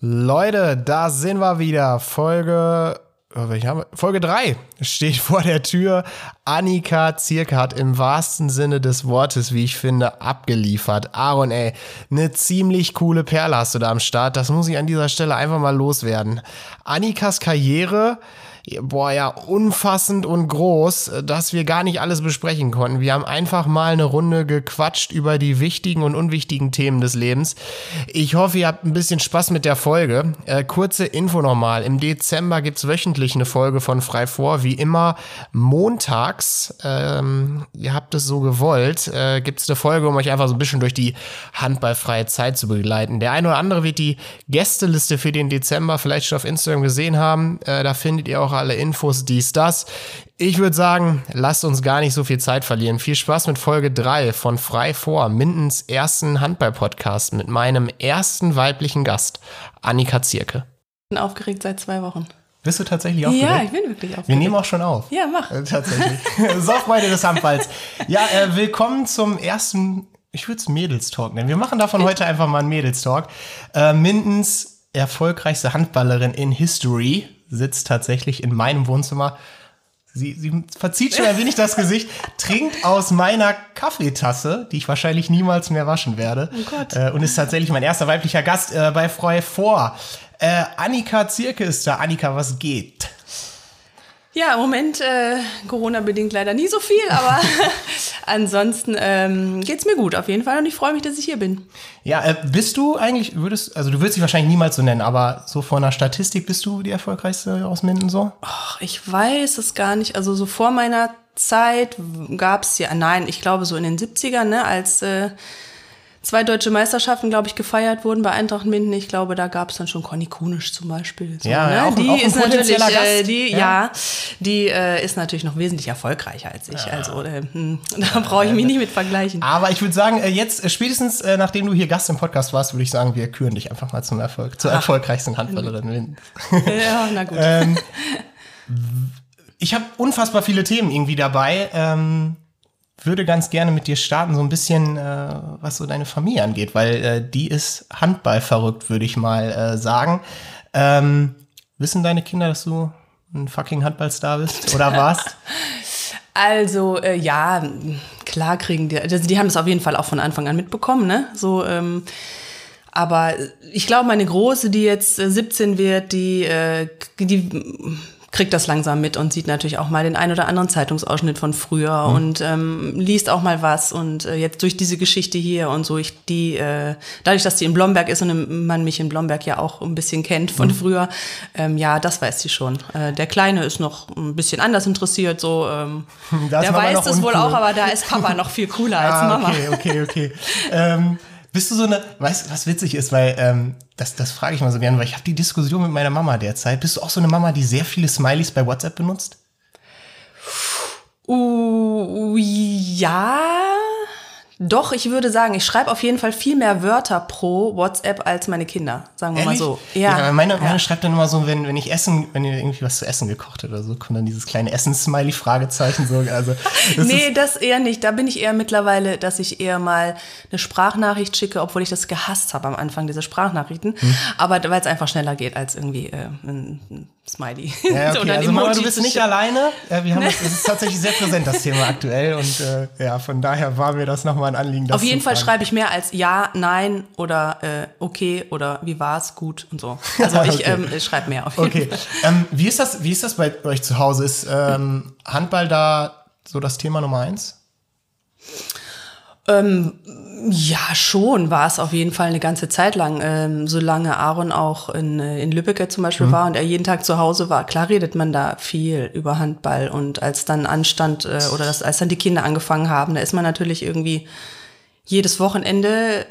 Leute, da sind wir wieder. Folge, oh, Folge 3 steht vor der Tür. Annika Zirke hat im wahrsten Sinne des Wortes, wie ich finde, abgeliefert. Aaron, ey, eine ziemlich coole Perle hast du da am Start. Das muss ich an dieser Stelle einfach mal loswerden. Annikas Karriere boah, ja, unfassend und groß, dass wir gar nicht alles besprechen konnten. Wir haben einfach mal eine Runde gequatscht über die wichtigen und unwichtigen Themen des Lebens. Ich hoffe, ihr habt ein bisschen Spaß mit der Folge. Äh, kurze Info nochmal. Im Dezember gibt's wöchentlich eine Folge von Frei vor. Wie immer montags, ähm, ihr habt es so gewollt, äh, gibt's eine Folge, um euch einfach so ein bisschen durch die handballfreie Zeit zu begleiten. Der eine oder andere wird die Gästeliste für den Dezember vielleicht schon auf Instagram gesehen haben. Äh, da findet ihr auch alle Infos, dies, das. Ich würde sagen, lasst uns gar nicht so viel Zeit verlieren. Viel Spaß mit Folge 3 von Frei vor, Mindens ersten Handball-Podcast mit meinem ersten weiblichen Gast, Annika Zierke. Ich bin aufgeregt seit zwei Wochen. Bist du tatsächlich aufgeregt? Ja, ich bin wirklich aufgeregt. Wir nehmen auch schon auf. Ja, mach. Äh, tatsächlich. Softweite des Handballs. Ja, äh, willkommen zum ersten, ich würde es Mädels-Talk nennen. Wir machen davon heute einfach mal einen Mädels-Talk. Äh, Mindens erfolgreichste Handballerin in History sitzt tatsächlich in meinem Wohnzimmer. Sie, sie verzieht schon ein wenig das Gesicht, trinkt aus meiner Kaffeetasse, die ich wahrscheinlich niemals mehr waschen werde. Oh Gott. Äh, und ist tatsächlich mein erster weiblicher Gast äh, bei Freu vor. Äh, Annika Zirke ist da. Annika, was geht? Ja, im Moment äh, Corona-bedingt leider nie so viel, aber ansonsten ähm, geht's mir gut auf jeden Fall und ich freue mich, dass ich hier bin. Ja, äh, bist du eigentlich, würdest, also du würdest dich wahrscheinlich niemals so nennen, aber so von der Statistik bist du die erfolgreichste aus Minden so? Ach, ich weiß es gar nicht. Also so vor meiner Zeit gab's ja, nein, ich glaube so in den 70ern, ne, als äh, zwei deutsche Meisterschaften, glaube ich, gefeiert wurden bei Eintracht Minden. Ich glaube, da gab es dann schon Conny Kunisch zum Beispiel. So, ja, ne? auch, die ist natürlich, äh, die, ja. Ja. die äh, ist natürlich noch wesentlich erfolgreicher als ich. Also äh, hm, da brauche ich mich nicht mit vergleichen. Aber ich würde sagen, äh, jetzt äh, spätestens äh, nachdem du hier Gast im Podcast warst, würde ich sagen, wir küren dich einfach mal zum Erfolg, zur erfolgreichsten Handballerin Mindens. ja, na gut. ähm, ich habe unfassbar viele Themen irgendwie dabei. Ähm, würde ganz gerne mit dir starten, so ein bisschen, äh, was so deine Familie angeht, weil äh, die ist Handball verrückt, würde ich mal äh, sagen. Ähm, wissen deine Kinder, dass du ein fucking Handballstar bist oder warst? Also äh, ja, klar kriegen die, also die haben es auf jeden Fall auch von Anfang an mitbekommen, ne? So, ähm, aber ich glaube, meine Große, die jetzt äh, 17 wird, die, äh, die kriegt das langsam mit und sieht natürlich auch mal den ein oder anderen Zeitungsausschnitt von früher Mhm. und ähm, liest auch mal was und äh, jetzt durch diese Geschichte hier und so ich die äh, dadurch dass die in Blomberg ist und man mich in Blomberg ja auch ein bisschen kennt Mhm. von früher ähm, ja das weiß sie schon äh, der kleine ist noch ein bisschen anders interessiert so ähm, der weiß es wohl auch aber da ist Papa noch viel cooler als Ah, Mama okay, okay, okay. Bist du so eine, weißt du, was witzig ist, weil ähm, das, das frage ich mal so gerne, weil ich habe die Diskussion mit meiner Mama derzeit. Bist du auch so eine Mama, die sehr viele Smileys bei WhatsApp benutzt? Uh, ja. Doch, ich würde sagen, ich schreibe auf jeden Fall viel mehr Wörter pro WhatsApp als meine Kinder, sagen wir Ehrlich? mal so. Ja, meine, meine schreibt dann immer so, wenn, wenn ich essen, wenn ihr irgendwie was zu essen gekocht habt oder so, kommt dann dieses kleine Essen-Smiley, Fragezeichen so. Also, das nee, das eher nicht. Da bin ich eher mittlerweile, dass ich eher mal eine Sprachnachricht schicke, obwohl ich das gehasst habe am Anfang, diese Sprachnachrichten. Hm. Aber weil es einfach schneller geht als irgendwie äh, ein Smiley. ja, okay, also Mama, du bist nicht alleine. Ja, wir haben das, das ist tatsächlich sehr präsent, das Thema aktuell. Und äh, ja, von daher war mir das nochmal ein Anliegen. Auf jeden Fall fragen. schreibe ich mehr als ja, nein oder äh, okay oder wie war's, gut und so. Also ich Okay. ähm, schreibe mehr auf jeden Okay. Fall. ähm, wie, ist das, wie ist das bei euch zu Hause? Ist ähm, Handball da so das Thema Nummer eins? Ja, schon war es auf jeden Fall eine ganze Zeit lang. Ähm, solange Aaron auch in, äh, in Lübeck zum Beispiel war und er jeden Tag zu Hause war, klar redet man da viel über Handball. Und als dann anstand äh, oder das, als dann die Kinder angefangen haben, da ist man natürlich irgendwie jedes Wochenende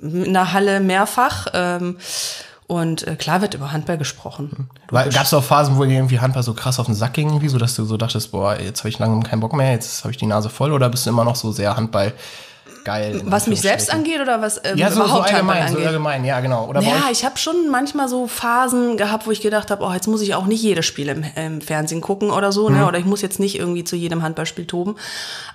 in der Halle mehrfach. Ähm, und äh, klar wird über Handball gesprochen. Gab es auch Phasen, wo irgendwie Handball so krass auf den Sack ging, irgendwie, so dass du so dachtest, boah, jetzt habe ich lange keinen Bock mehr, jetzt habe ich die Nase voll, oder bist du immer noch so sehr Handball geil? Was mich selbst angeht oder was ähm, Ja, so, so überhaupt Handball allgemein, so angeht? allgemein, ja, genau. Oder Ja, ich habe schon manchmal so Phasen gehabt, wo ich gedacht habe, oh, jetzt muss ich auch nicht jedes Spiel im, im Fernsehen gucken oder so, Mhm. ne? Oder ich muss jetzt nicht irgendwie zu jedem Handballspiel toben.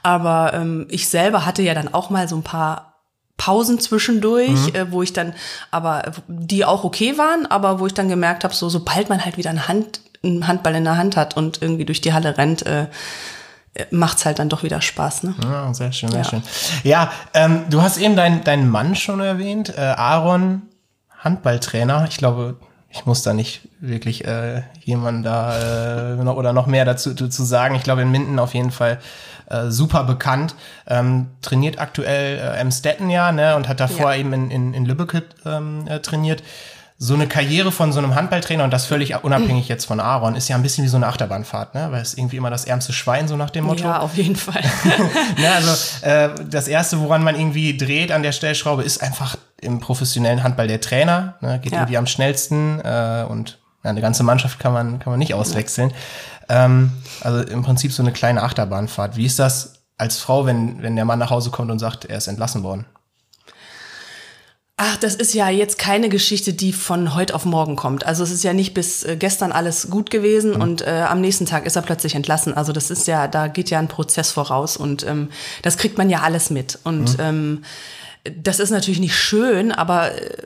Aber ähm, ich selber hatte ja dann auch mal so ein paar Pausen zwischendurch, mhm. äh, wo ich dann, aber die auch okay waren, aber wo ich dann gemerkt habe, so sobald man halt wieder eine Hand, einen Handball in der Hand hat und irgendwie durch die Halle rennt, äh, macht's halt dann doch wieder Spaß. Ne? Ja, sehr schön, sehr ja. schön. Ja, ähm, du hast eben deinen deinen Mann schon erwähnt, äh, Aaron, Handballtrainer. Ich glaube, ich muss da nicht wirklich äh, jemanden da äh, noch, oder noch mehr dazu, dazu sagen. Ich glaube, in Minden auf jeden Fall äh, super bekannt. Ähm, trainiert aktuell äh, im Stetten ja, ne, und hat davor ja. eben in, in, in Lübeck ähm, äh, trainiert. So eine Karriere von so einem Handballtrainer und das völlig unabhängig jetzt von Aaron ist ja ein bisschen wie so eine Achterbahnfahrt, ne? Weil es irgendwie immer das ärmste Schwein, so nach dem Motto. Ja, auf jeden Fall. ne, also äh, das erste, woran man irgendwie dreht an der Stellschraube, ist einfach im professionellen Handball der Trainer. Ne? Geht ja. irgendwie am schnellsten äh, und ja, eine ganze Mannschaft kann man, kann man nicht auswechseln. Ähm, also im Prinzip so eine kleine Achterbahnfahrt. Wie ist das als Frau, wenn, wenn der Mann nach Hause kommt und sagt, er ist entlassen worden? Ach, das ist ja jetzt keine Geschichte, die von heute auf morgen kommt. Also es ist ja nicht bis äh, gestern alles gut gewesen mhm. und äh, am nächsten Tag ist er plötzlich entlassen. Also das ist ja, da geht ja ein Prozess voraus und ähm, das kriegt man ja alles mit. Und mhm. ähm, das ist natürlich nicht schön, aber äh,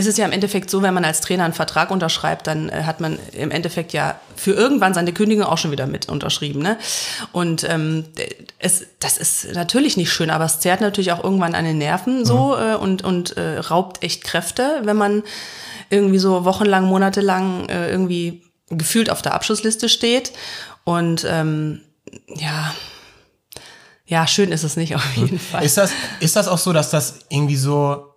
also es ist ja im Endeffekt so, wenn man als Trainer einen Vertrag unterschreibt, dann äh, hat man im Endeffekt ja für irgendwann seine Kündigung auch schon wieder mit unterschrieben. Ne? Und ähm, es, das ist natürlich nicht schön, aber es zerrt natürlich auch irgendwann an den Nerven so mhm. äh, und, und äh, raubt echt Kräfte, wenn man irgendwie so wochenlang, monatelang äh, irgendwie gefühlt auf der Abschlussliste steht. Und ähm, ja, ja, schön ist es nicht auf jeden Fall. Ist das, ist das auch so, dass das irgendwie so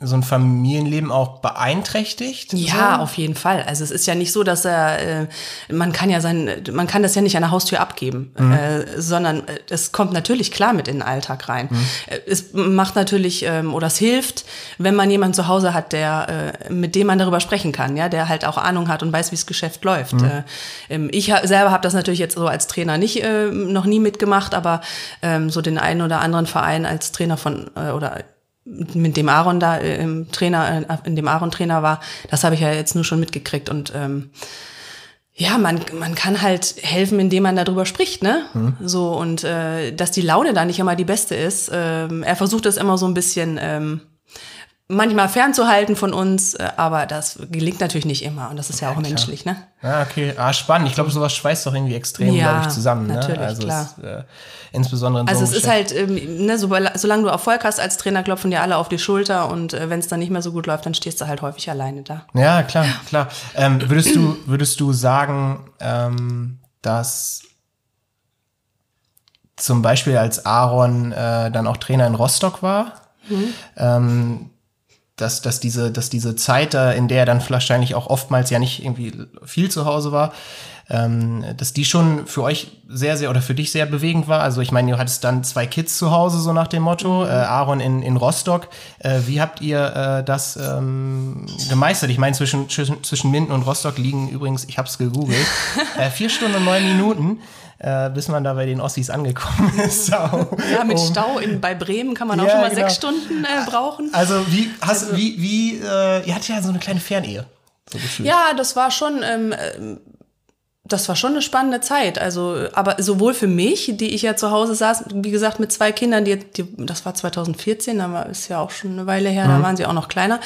so ein Familienleben auch beeinträchtigt? Ja, so? auf jeden Fall. Also es ist ja nicht so, dass er, äh, man kann ja sein, man kann das ja nicht an der Haustür abgeben, mhm. äh, sondern äh, es kommt natürlich klar mit in den Alltag rein. Mhm. Äh, es macht natürlich ähm, oder es hilft, wenn man jemanden zu Hause hat, der äh, mit dem man darüber sprechen kann, ja, der halt auch Ahnung hat und weiß, wie das Geschäft läuft. Mhm. Äh, ähm, ich selber habe das natürlich jetzt so als Trainer nicht noch nie mitgemacht, aber ähm, so den einen oder anderen Verein als Trainer von oder mit dem Aaron da äh, im Trainer, äh, in dem Aaron Trainer war, das habe ich ja jetzt nur schon mitgekriegt und ähm, ja, man, man kann halt helfen, indem man darüber spricht, ne? Mhm. So und äh, dass die Laune da nicht immer die beste ist. Ähm, er versucht es immer so ein bisschen ähm, manchmal fernzuhalten von uns, äh, aber das gelingt natürlich nicht immer und das ist ja, ja auch menschlich, ne? Ja, okay. Ah, spannend. Ich glaube, sowas schweißt doch irgendwie extrem, ja, glaube ich, zusammen. Ne? Natürlich, also klar. Es, äh, insbesondere in Also so es ist halt, ähm, ne, so, solange du Erfolg hast als Trainer, klopfen dir alle auf die Schulter und äh, wenn es dann nicht mehr so gut läuft, dann stehst du halt häufig alleine da. Ja, klar, klar. Ähm, würdest du, würdest du sagen, ähm, dass zum Beispiel als Aaron äh, dann auch Trainer in Rostock war, mhm. ähm, dass, dass, diese, dass diese Zeit, in der er dann wahrscheinlich auch oftmals ja nicht irgendwie viel zu Hause war, ähm, dass die schon für euch sehr, sehr oder für dich sehr bewegend war. Also ich meine, du hattest dann zwei Kids zu Hause, so nach dem Motto, mhm. äh, Aaron in, in Rostock. Äh, wie habt ihr äh, das ähm, gemeistert? Ich meine, zwischen, zwischen, zwischen Minden und Rostock liegen übrigens, ich habe es gegoogelt, äh, vier Stunden und neun Minuten äh, bis man da bei den Ossis angekommen ist. ja, mit um, Stau in, bei Bremen kann man auch ja, schon mal genau. sechs Stunden äh, brauchen. Also wie, hast, also, wie, wie äh, ihr hattet ja so eine kleine Fernehe. So ja, das war schon, ähm, ähm, das war schon eine spannende Zeit. Also, aber sowohl für mich, die ich ja zu Hause saß, wie gesagt, mit zwei Kindern, die, die das war 2014, da war, ist ja auch schon eine Weile her, mhm. da waren sie auch noch kleiner,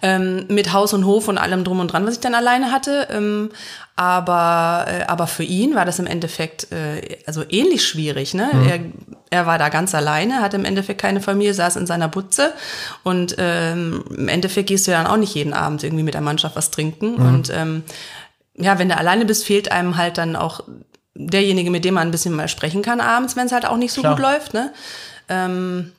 ähm, mit Haus und Hof und allem drum und dran, was ich dann alleine hatte. Ähm, aber, äh, aber für ihn war das im Endeffekt äh, also ähnlich schwierig. Ne? Mhm. Er, er war da ganz alleine, hatte im Endeffekt keine Familie, saß in seiner Butze. Und ähm, im Endeffekt gehst du dann auch nicht jeden Abend irgendwie mit der Mannschaft was trinken. Mhm. Und ähm, ja, wenn du alleine bist, fehlt einem halt dann auch derjenige, mit dem man ein bisschen mal sprechen kann abends, wenn es halt auch nicht so Klar. gut läuft. Ne? Ähm,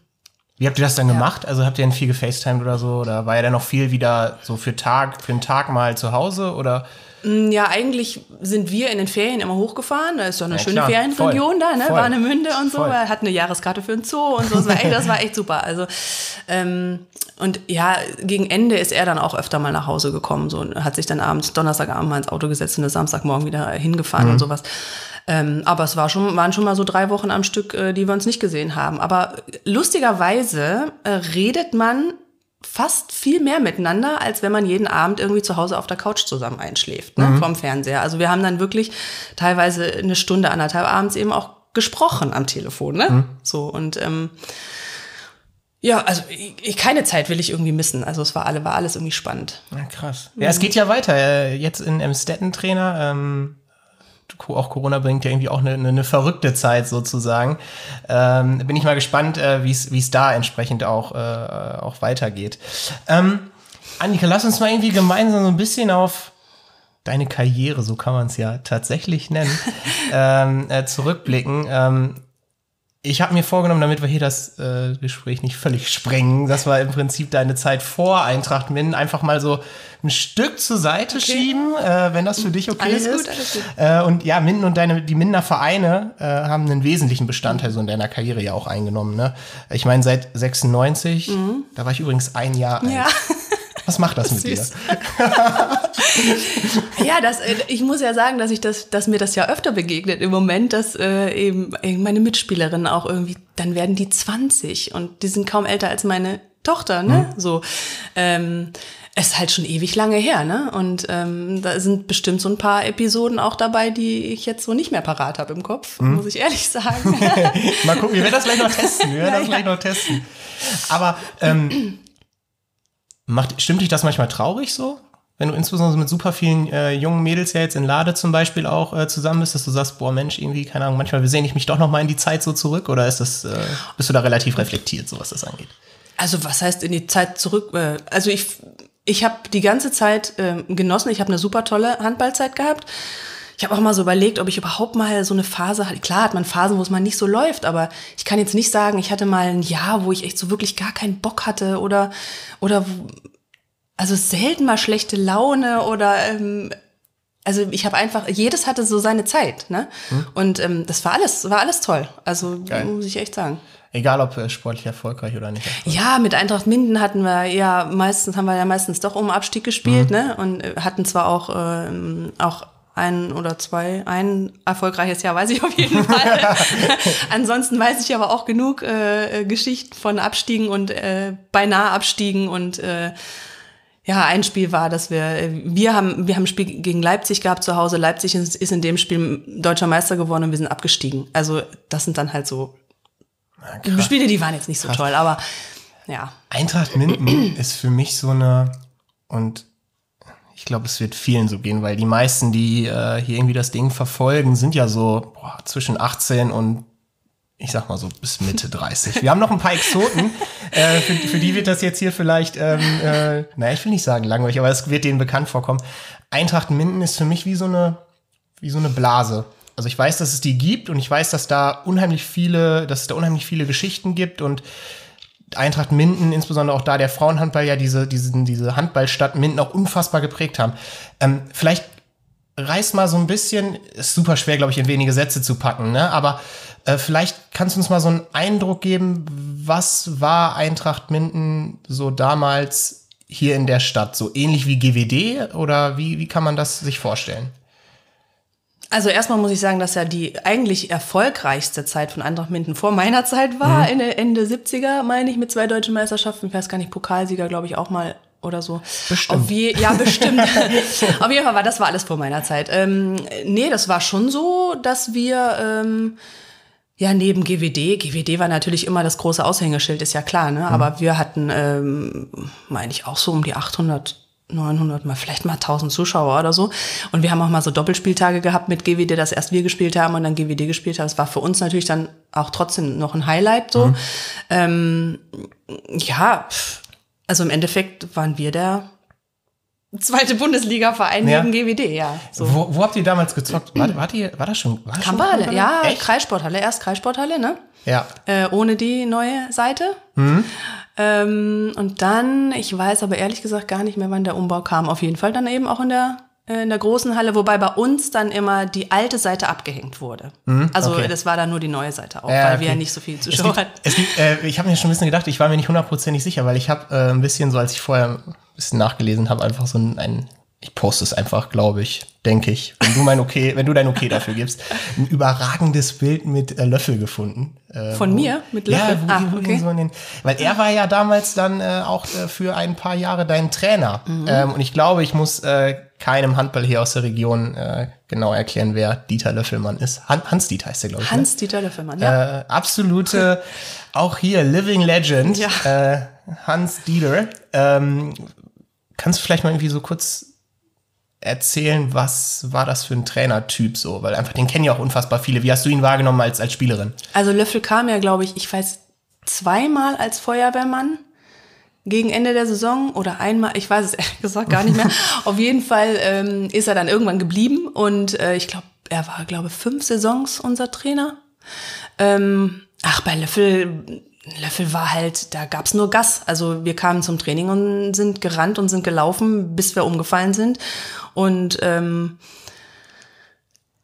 wie habt ihr das dann ja. gemacht? Also habt ihr denn viel gefacetimed oder so? Oder war ja dann noch viel wieder so für Tag, für einen Tag mal zu Hause? Oder? Mm, ja, eigentlich sind wir in den Ferien immer hochgefahren. Da ist doch eine ja, schöne klar. Ferienregion Voll. da, ne? Voll. Warnemünde und so. Voll. Er hat eine Jahreskarte für einen Zoo und so. Das war echt, das war echt super. Also, ähm, und ja, gegen Ende ist er dann auch öfter mal nach Hause gekommen. So, hat sich dann abends, Donnerstagabend mal ins Auto gesetzt und ist Samstagmorgen wieder hingefahren mhm. und sowas. Ähm, aber es war schon, waren schon mal so drei Wochen am Stück, äh, die wir uns nicht gesehen haben. Aber lustigerweise äh, redet man fast viel mehr miteinander, als wenn man jeden Abend irgendwie zu Hause auf der Couch zusammen einschläft, ne, mhm. vom Fernseher. Also wir haben dann wirklich teilweise eine Stunde, anderthalb abends eben auch gesprochen am Telefon, ne? Mhm. So und ähm, Ja, also ich, keine Zeit will ich irgendwie missen. Also es war alle, war alles irgendwie spannend. Ja, krass. Ja, es geht ja weiter. Äh, Jetzt in Emstetten Trainer. Ähm, auch Corona bringt ja irgendwie auch eine, eine verrückte Zeit sozusagen. Ähm, bin ich mal gespannt, äh, wie es da entsprechend auch, äh, auch weitergeht. Ähm, Annika, lass uns mal irgendwie gemeinsam so ein bisschen auf deine Karriere, so kann man es ja tatsächlich nennen, ähm, äh, zurückblicken. Ähm, ich habe mir vorgenommen, damit wir hier das äh, Gespräch nicht völlig sprengen, dass wir im Prinzip deine Zeit vor Eintracht Minden einfach mal so ein Stück zur Seite okay. schieben, äh, wenn das für dich okay alles ist. Gut, alles gut. Äh, und ja, Minden und deine, die Mindener Vereine äh, haben einen wesentlichen Bestandteil so in deiner Karriere ja auch eingenommen. Ne? Ich meine, seit 96, mhm. da war ich übrigens ein Jahr alt. Ja. Was macht das, mit dir? ja, das, äh, ich muss ja sagen, dass ich das, dass mir das ja öfter begegnet im Moment, dass äh, eben meine Mitspielerinnen auch irgendwie, dann werden die 20 und die sind kaum älter als meine Tochter, ne? Mhm. So. Ähm, es ist halt schon ewig lange her, ne? Und ähm, da sind bestimmt so ein paar Episoden auch dabei, die ich jetzt so nicht mehr parat habe im Kopf, mhm. muss ich ehrlich sagen. Mal gucken, wir werden das gleich noch testen. Wir werden ja, das gleich noch testen. Aber ähm, Macht, stimmt dich das manchmal traurig so? Wenn du insbesondere mit super vielen äh, jungen Mädels ja jetzt in Lade zum Beispiel auch äh, zusammen bist, dass du sagst, boah Mensch, irgendwie, keine Ahnung, manchmal sehne ich mich doch noch mal in die Zeit so zurück oder ist das, äh, bist du da relativ reflektiert, so was das angeht? Also was heißt in die Zeit zurück? Äh, also ich, ich habe die ganze Zeit äh, genossen, ich habe eine super tolle Handballzeit gehabt. Ich habe auch mal so überlegt, ob ich überhaupt mal so eine Phase hatte. Klar hat man Phasen, wo es mal nicht so läuft, aber ich kann jetzt nicht sagen, ich hatte mal ein Jahr, wo ich echt so wirklich gar keinen Bock hatte oder oder also selten mal schlechte Laune oder ähm, also ich habe einfach jedes hatte so seine Zeit, ne? Hm. Und ähm, das war alles war alles toll. Also Geil. muss ich echt sagen. Egal ob äh, sportlich erfolgreich oder nicht. Ja, mit Eintracht Minden hatten wir ja meistens, haben wir ja meistens doch um Abstieg gespielt, mhm. ne? Und äh, hatten zwar auch, äh, auch ein oder zwei, ein erfolgreiches Jahr weiß ich auf jeden Fall. Ansonsten weiß ich aber auch genug äh, Geschichten von Abstiegen und äh, beinahe Abstiegen und äh, ja, ein Spiel war, dass wir, wir haben, wir haben ein Spiel gegen Leipzig gehabt zu Hause. Leipzig ist, ist in dem Spiel deutscher Meister geworden und wir sind abgestiegen. Also, das sind dann halt so ja, Spiele, die waren jetzt nicht so Krass. toll, aber ja. Eintracht Minden ist für mich so eine, und ich glaube, es wird vielen so gehen, weil die meisten, die äh, hier irgendwie das Ding verfolgen, sind ja so boah, zwischen 18 und ich sag mal so bis Mitte 30. Wir haben noch ein paar Exoten, äh, für, für, die wird das jetzt hier vielleicht, ähm, äh, naja, ich will nicht sagen langweilig, aber es wird denen bekannt vorkommen. Eintracht Minden ist für mich wie so eine, wie so eine Blase. Also ich weiß, dass es die gibt und ich weiß, dass da unheimlich viele, dass es da unheimlich viele Geschichten gibt und Eintracht Minden, insbesondere auch da der Frauenhandball ja diese, diesen, diese Handballstadt Minden auch unfassbar geprägt haben. Ähm, vielleicht reiß mal so ein bisschen, ist super schwer, glaube ich, in wenige Sätze zu packen, ne? aber äh, vielleicht kannst du uns mal so einen Eindruck geben, was war Eintracht Minden so damals hier in der Stadt? So ähnlich wie GWD oder wie, wie kann man das sich vorstellen? Also erstmal muss ich sagen, dass ja die eigentlich erfolgreichste Zeit von Eintracht Minden vor meiner Zeit war, mhm. Ende 70er, meine ich, mit zwei deutschen Meisterschaften. Ich weiß gar nicht, Pokalsieger, glaube ich, auch mal oder so. Bestimmt. Je, ja, bestimmt. Auf jeden Fall war das war alles vor meiner Zeit. Ähm, nee, das war schon so, dass wir ähm, ja neben GWD, GWD war natürlich immer das große Aushängeschild, ist ja klar, ne? Mhm. Aber wir hatten, ähm, meine ich, auch so um die 800 900 mal, vielleicht mal 1000 Zuschauer oder so. Und wir haben auch mal so Doppelspieltage gehabt mit GWD, dass erst wir gespielt haben und dann GWD gespielt haben. Das war für uns natürlich dann auch trotzdem noch ein Highlight so. Mhm. Ähm, ja, also im Endeffekt waren wir der zweite Bundesliga-Verein ja. neben GWD, ja. So. Wo, wo habt ihr damals gezockt? War, war, die, war das schon? War das Kamperhalle, schon ja, Echt? Kreissporthalle, erst Kreissporthalle, ne? Ja. Äh, ohne die neue Seite. Mhm. Ähm, und dann, ich weiß aber ehrlich gesagt gar nicht mehr, wann der Umbau kam. Auf jeden Fall dann eben auch in der in der großen Halle, wobei bei uns dann immer die alte Seite abgehängt wurde. Mhm, also okay. das war dann nur die neue Seite auch, ja, weil okay. wir ja nicht so viel Zuschauer hatten. Äh, ich habe mir schon ein bisschen gedacht, ich war mir nicht hundertprozentig sicher, weil ich habe äh, ein bisschen so, als ich vorher ein bisschen nachgelesen habe, einfach so ein, ein ich poste es einfach, glaube ich, denke ich, wenn du mein Okay, wenn du dein Okay dafür gibst, ein überragendes Bild mit äh, Löffel gefunden. Äh, Von wo, mir mit Löffel. Ja, wo, ah, okay. so den, weil er war ja damals dann äh, auch äh, für ein paar Jahre dein Trainer. Mhm. Ähm, und ich glaube, ich muss äh, keinem Handball hier aus der Region äh, genau erklären, wer Dieter Löffelmann ist. Han Hans Dieter heißt er, glaube ich. Ne? Hans ne? Dieter Löffelmann, ja. Äh, absolute, auch hier Living Legend. Ja. Äh, Hans Dieter. Ähm, kannst du vielleicht mal irgendwie so kurz erzählen, was war das für ein Trainertyp so? Weil einfach den kennen ja auch unfassbar viele. Wie hast du ihn wahrgenommen als, als Spielerin? Also Löffel kam ja, glaube ich, ich weiß, zweimal als Feuerwehrmann gegen Ende der Saison oder einmal, ich weiß es ehrlich gesagt gar nicht mehr. Auf jeden Fall ähm, ist er dann irgendwann geblieben und äh, ich glaube, er war, glaube fünf Saisons unser Trainer. Ähm, ach, bei Löffel Löffel war halt, da gab's nur Gas. Also wir kamen zum Training und sind gerannt und sind gelaufen, bis wir umgefallen sind. Und ähm,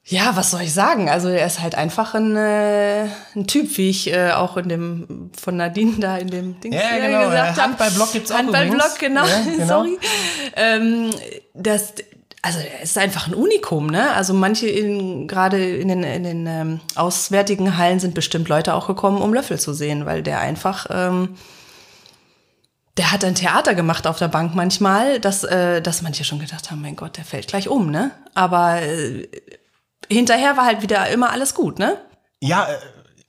ja, was soll ich sagen? Also er ist halt einfach ein, äh, ein Typ, wie ich äh, auch in dem von Nadine da in dem Ding ja, genau. gesagt habe. Handballblock gibt's auch Handballblock, genau. Ja, genau. Sorry. Ähm, das, also er ist einfach ein Unikum, ne? Also manche in, gerade in den, in den ähm, auswärtigen Hallen sind bestimmt Leute auch gekommen, um Löffel zu sehen, weil der einfach, ähm, der hat ein Theater gemacht auf der Bank manchmal, dass, äh, dass manche schon gedacht haben, mein Gott, der fällt gleich um, ne? Aber äh, hinterher war halt wieder immer alles gut, ne? Ja, äh,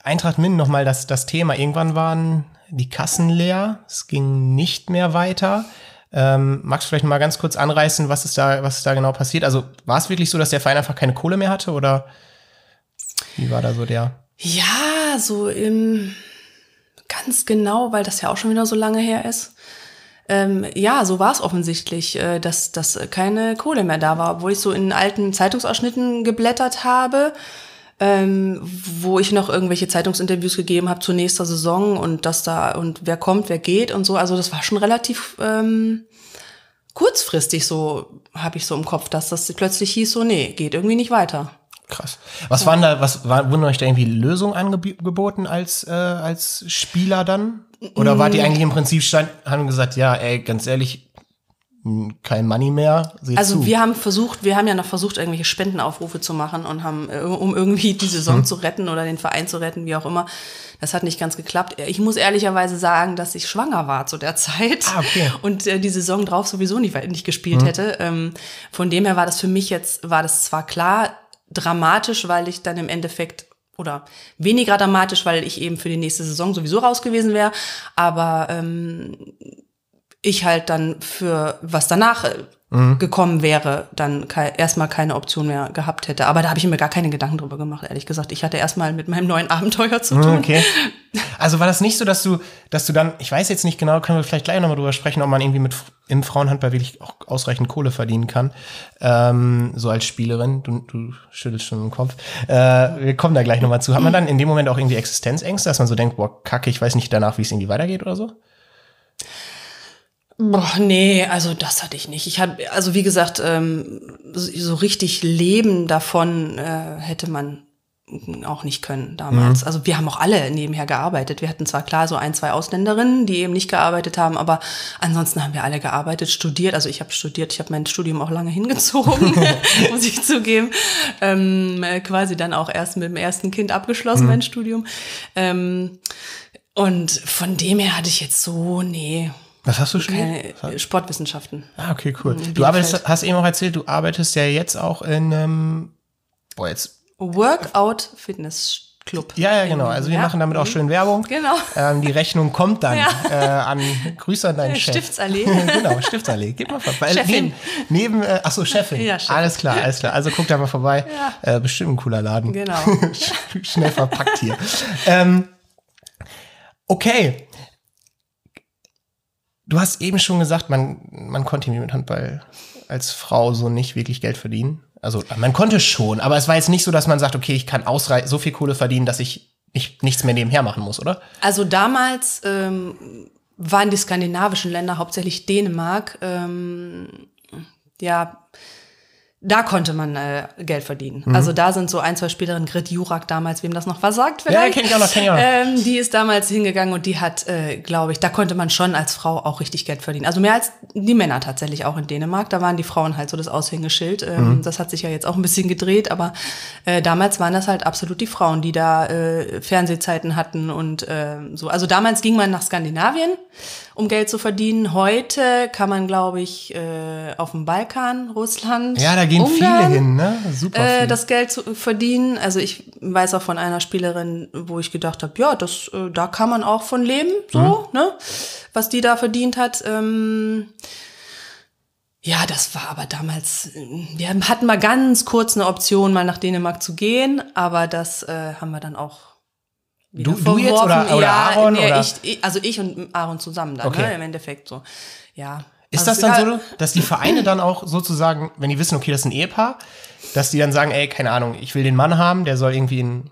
Eintracht Minden nochmal das, das Thema. Irgendwann waren die Kassen leer, es ging nicht mehr weiter. Ähm, magst du vielleicht mal ganz kurz anreißen, was ist da, was ist da genau passiert? Also war es wirklich so, dass der Verein einfach keine Kohle mehr hatte oder wie war da so der? Ja, so im ganz genau, weil das ja auch schon wieder so lange her ist. Ähm, ja, so war es offensichtlich, äh, dass, dass keine Kohle mehr da war, obwohl ich so in alten Zeitungsausschnitten geblättert habe ähm, wo ich noch irgendwelche Zeitungsinterviews gegeben habe zur nächsten Saison und dass da und wer kommt, wer geht und so. Also das war schon relativ ähm, kurzfristig so, habe ich so im Kopf, dass das plötzlich hieß so, nee, geht irgendwie nicht weiter. Krass. Was ja. waren da, was war, wurden euch da irgendwie Lösungen angeboten als, äh, als Spieler dann? Oder wart ihr mm. eigentlich im Prinzip stand, haben gesagt, ja, ey, ganz ehrlich, kein Money mehr. Seht also zu. wir haben versucht, wir haben ja noch versucht, irgendwelche Spendenaufrufe zu machen und haben, äh, um irgendwie die Saison hm. zu retten oder den Verein zu retten, wie auch immer. Das hat nicht ganz geklappt. Ich muss ehrlicherweise sagen, dass ich schwanger war zu der Zeit ah, okay. und äh, die Saison drauf sowieso nicht, nicht gespielt hm. hätte. Ähm, von dem her war das für mich jetzt, war das zwar klar dramatisch, weil ich dann im Endeffekt oder weniger dramatisch, weil ich eben für die nächste Saison sowieso raus gewesen wäre, aber ähm, ich halt dann für was danach äh, mhm. gekommen wäre, dann ke erstmal keine Option mehr gehabt hätte. Aber da habe ich mir gar keine Gedanken drüber gemacht, ehrlich gesagt. Ich hatte erstmal mit meinem neuen Abenteuer zu tun. Okay. Also war das nicht so, dass du, dass du dann, ich weiß jetzt nicht genau, können wir vielleicht gleich nochmal drüber sprechen, ob man irgendwie mit im Frauenhandball wirklich auch ausreichend Kohle verdienen kann. Ähm, so als Spielerin. Du, du schüttelst schon den Kopf. Äh, wir kommen da gleich nochmal zu. Hat man dann in dem Moment auch irgendwie Existenzängste, dass man so denkt, boah, kacke, ich weiß nicht danach, wie es irgendwie weitergeht oder so? Boah, nee, also das hatte ich nicht. Ich hatte, also wie gesagt, ähm, so richtig leben davon äh, hätte man auch nicht können damals. Mhm. Also wir haben auch alle nebenher gearbeitet. Wir hatten zwar klar so ein, zwei Ausländerinnen, die eben nicht gearbeitet haben, aber ansonsten haben wir alle gearbeitet, studiert. Also ich habe studiert, ich habe mein Studium auch lange hingezogen, muss ich zugeben. Ähm, quasi dann auch erst mit dem ersten Kind abgeschlossen, mhm. mein Studium. Ähm, und von dem her hatte ich jetzt so, nee, was hast du studiert? Keine Sportwissenschaften. Ah, okay, cool. Du arbeitest, hast eben auch erzählt, du arbeitest ja jetzt auch in ähm, boah, jetzt. Workout Fitness Club. Ja, ja, genau. Also wir ja. machen damit auch mhm. schön Werbung. Genau. Ähm, die Rechnung kommt dann ja. äh, an Grüße an deinen Chef. Stiftsallee. genau, Stiftsallee. Gib mal vorbei. Chefin. Neben, neben äh, ach so, Chefin. Ja, Chefin. Alles klar, alles klar. Also guck da mal vorbei. Ja. Äh, bestimmt ein cooler Laden. Genau. Schnell verpackt hier. ähm, okay. Du hast eben schon gesagt, man, man konnte mit Handball als Frau so nicht wirklich Geld verdienen. Also man konnte schon, aber es war jetzt nicht so, dass man sagt, okay, ich kann so viel Kohle verdienen, dass ich nicht, nichts mehr nebenher machen muss, oder? Also damals ähm, waren die skandinavischen Länder, hauptsächlich Dänemark, ähm, ja, da konnte man äh, Geld verdienen. Mhm. Also da sind so ein, zwei Spielerinnen, Grit Jurak damals, wem das noch was sagt Ja, vielleicht. kenn ich auch noch, kenn ich auch noch. Ähm, die ist damals hingegangen und die hat, äh, glaube ich, da konnte man schon als Frau auch richtig Geld verdienen. Also mehr als die Männer tatsächlich auch in Dänemark. Da waren die Frauen halt so das Aushängeschild. Ähm, Mhm. Das hat sich ja jetzt auch ein bisschen gedreht, aber äh, damals waren das halt absolut die Frauen, die da äh, Fernsehzeiten hatten und äh, so. Also damals ging man nach Skandinavien, um Geld zu verdienen. Heute kann man, glaube ich, äh, auf dem Balkan, Russland, Ja, da gehen viele Ungarn, hin, ne? Super äh, viel. das Geld zu verdienen. Also ich weiß auch von einer Spielerin, wo ich gedacht habe, ja, das, äh, da kann man auch von leben, so, ne? Was die da verdient hat. Ähm, ja, das war aber damals, äh, wir hatten mal ganz kurz eine Option, mal nach Dänemark zu gehen, aber das äh, haben wir dann auch Du- du jetzt oder- oder ja, Aaron, nee, oder? Ich, also ich und Aaron zusammen dann, Okay. ne, im Endeffekt so. Ja. Ist Also das dann egal- so, dass die Vereine dann auch sozusagen, wenn die wissen, okay, das ist ein Ehepaar, dass die dann sagen, ey, keine Ahnung, ich will den Mann haben, der soll irgendwie in,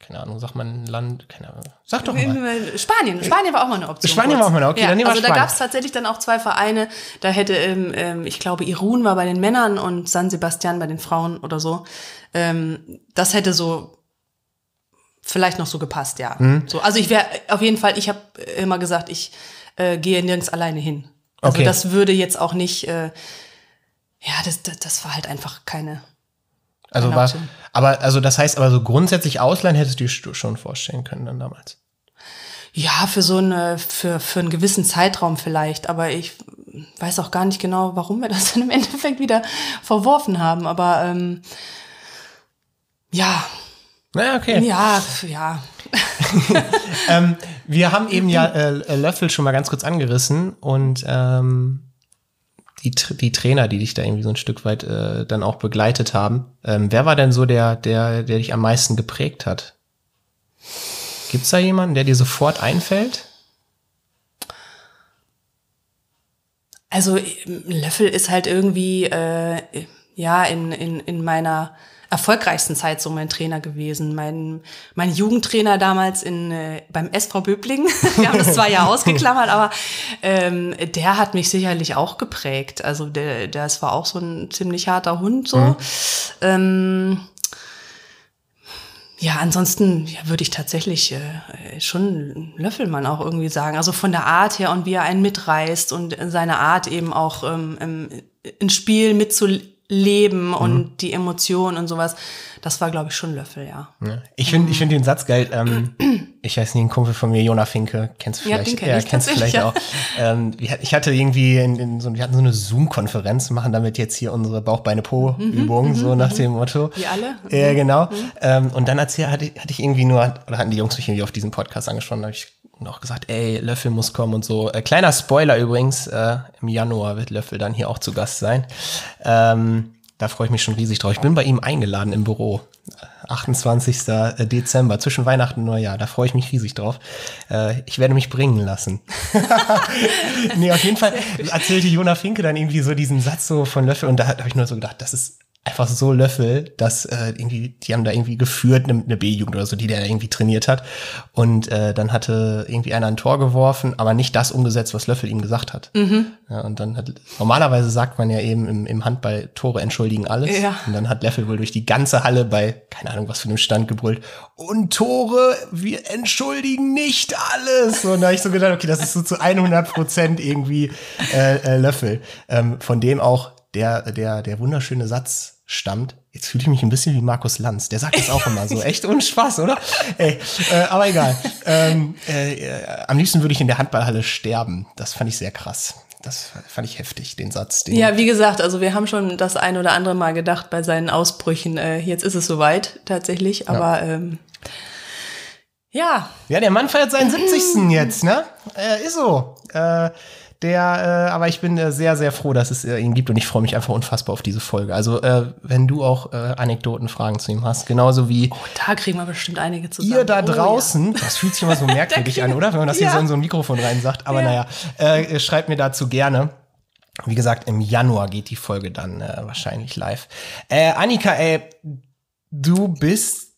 keine Ahnung, sagt man ein Land, keine Ahnung, sag doch mal. Spanien. Spanien war auch mal eine Option. Spanien war auch mal eine- okay, ja, dann nehmen wir Also da gab es tatsächlich dann auch zwei Vereine. Da hätte, ähm, ähm, ich glaube, Irun war bei den Männern und San Sebastian bei den Frauen oder so. Ähm, das hätte so vielleicht noch so gepasst, ja. Mhm. So, also ich wäre auf jeden Fall, ich habe immer gesagt, ich äh, gehe nirgends alleine hin. Also Okay. das würde jetzt auch nicht, äh, ja, das, das, das war halt einfach keine. Also keine war, Option. aber, also das heißt, aber so grundsätzlich Ausland hättest du dir schon vorstellen können dann damals. Ja, für so eine, für, für einen gewissen Zeitraum vielleicht, aber ich weiß auch gar nicht genau, warum wir das dann im Endeffekt wieder verworfen haben. Aber ähm, ja, Naja, okay. ja, ja. Ähm, wir haben eben ja äh, Löffel schon mal ganz kurz angerissen und ähm, die, die Trainer, die dich da irgendwie so ein Stück weit äh, dann auch begleitet haben. Ähm, wer war denn so der, der, der dich am meisten geprägt hat? Gibt's da jemanden, der dir sofort einfällt? Also ähm, Löffel ist halt irgendwie äh, ja in, in, in meiner erfolgreichsten Zeit so mein Trainer gewesen. Mein, mein Jugendtrainer damals in, äh, beim SV Böblingen. Wir haben das zwar ja ausgeklammert, aber ähm, der hat mich sicherlich auch geprägt. Also der, das war auch so ein ziemlich harter Hund so. Ähm, ja, ansonsten ja, würde ich tatsächlich äh, schon Löffelmann auch irgendwie sagen. Also von der Art her und wie er einen mitreißt und seine Art eben auch ähm, ein Spiel mitzuleben und die Emotionen und sowas. Das war, glaube ich, schon Löffel, ja. Ja. Ich finde ich find den Satz geil. Ähm, ich weiß nicht, ein Kumpel von mir, Jona Finke, kennst du Ja, vielleicht? den kenn ich kennst du vielleicht tatsächlich, auch. Ähm, ich hatte irgendwie in, in so, wir hatten so eine Zoom-Konferenz, machen damit jetzt hier unsere Bauch-Beine-Po-Übung, so nach dem Motto. Wie alle? Ja, genau. Ähm, und dann erzähl, hatte, ich- hatte ich irgendwie nur, oder hatten die Jungs mich irgendwie auf diesen Podcast angesprochen, da habe ich noch gesagt, ey, Löffel muss kommen und so. Äh, kleiner Spoiler übrigens, äh, im Januar wird Löffel dann hier auch zu Gast sein. Ähm, da freue ich mich schon riesig drauf. Ich bin bei ihm eingeladen im Büro. 28. Dezember, zwischen Weihnachten und Neujahr. Da freue ich mich riesig drauf. Äh, ich werde mich bringen lassen. nee, auf jeden Fall erzählte Jona Finke dann irgendwie so diesen Satz so von Löffel und da habe ich nur so gedacht, das ist einfach so Löffel, dass äh, irgendwie, die haben da irgendwie geführt, eine, eine B-Jugend oder so, die der da irgendwie trainiert hat. Und äh, dann hatte irgendwie einer ein Tor geworfen, aber nicht das umgesetzt, was Löffel ihm gesagt hat. Ja, und dann hat, normalerweise sagt man ja eben im, im Handball, Tore entschuldigen alles. Ja. Und dann hat Löffel wohl durch die ganze Halle bei, keine Ahnung, was für einem Stand gebrüllt. Und Tore, wir entschuldigen nicht alles. Und da habe ich so gedacht, okay, das ist so zu 100 Prozent irgendwie äh, äh, Löffel. Ähm, von dem auch der, der, der wunderschöne Satz stammt. Jetzt fühle ich mich ein bisschen wie Markus Lanz. Der sagt das auch immer so. Echt ohne Spaß, oder? Ey, äh, aber egal. Ähm, äh, äh, am liebsten würde ich in der Handballhalle sterben. Das fand ich sehr krass. Das fand ich heftig, den Satz. Den Ja, wie gesagt, also wir haben schon das ein oder andere Mal gedacht bei seinen Ausbrüchen, äh, jetzt ist es soweit tatsächlich, aber ähm, ja, Ja, der Mann feiert seinen 70. jetzt, ne? Äh, ist so. Äh, der, äh, aber ich bin äh, sehr, sehr froh, dass es äh, ihn gibt und ich freue mich einfach unfassbar auf diese Folge. Also, äh, wenn du auch äh, Anekdoten, Fragen zu ihm hast, genauso wie da kriegen wir bestimmt einige zusammen. ihr da Oh, ja. draußen, das fühlt sich immer so merkwürdig an, oder? Wenn man das hier Ja. so in so ein Mikrofon rein sagt. Aber Ja. naja, äh, schreibt mir dazu gerne. Wie gesagt, im Januar geht die Folge dann äh, wahrscheinlich live. Äh, Annika, ey, du bist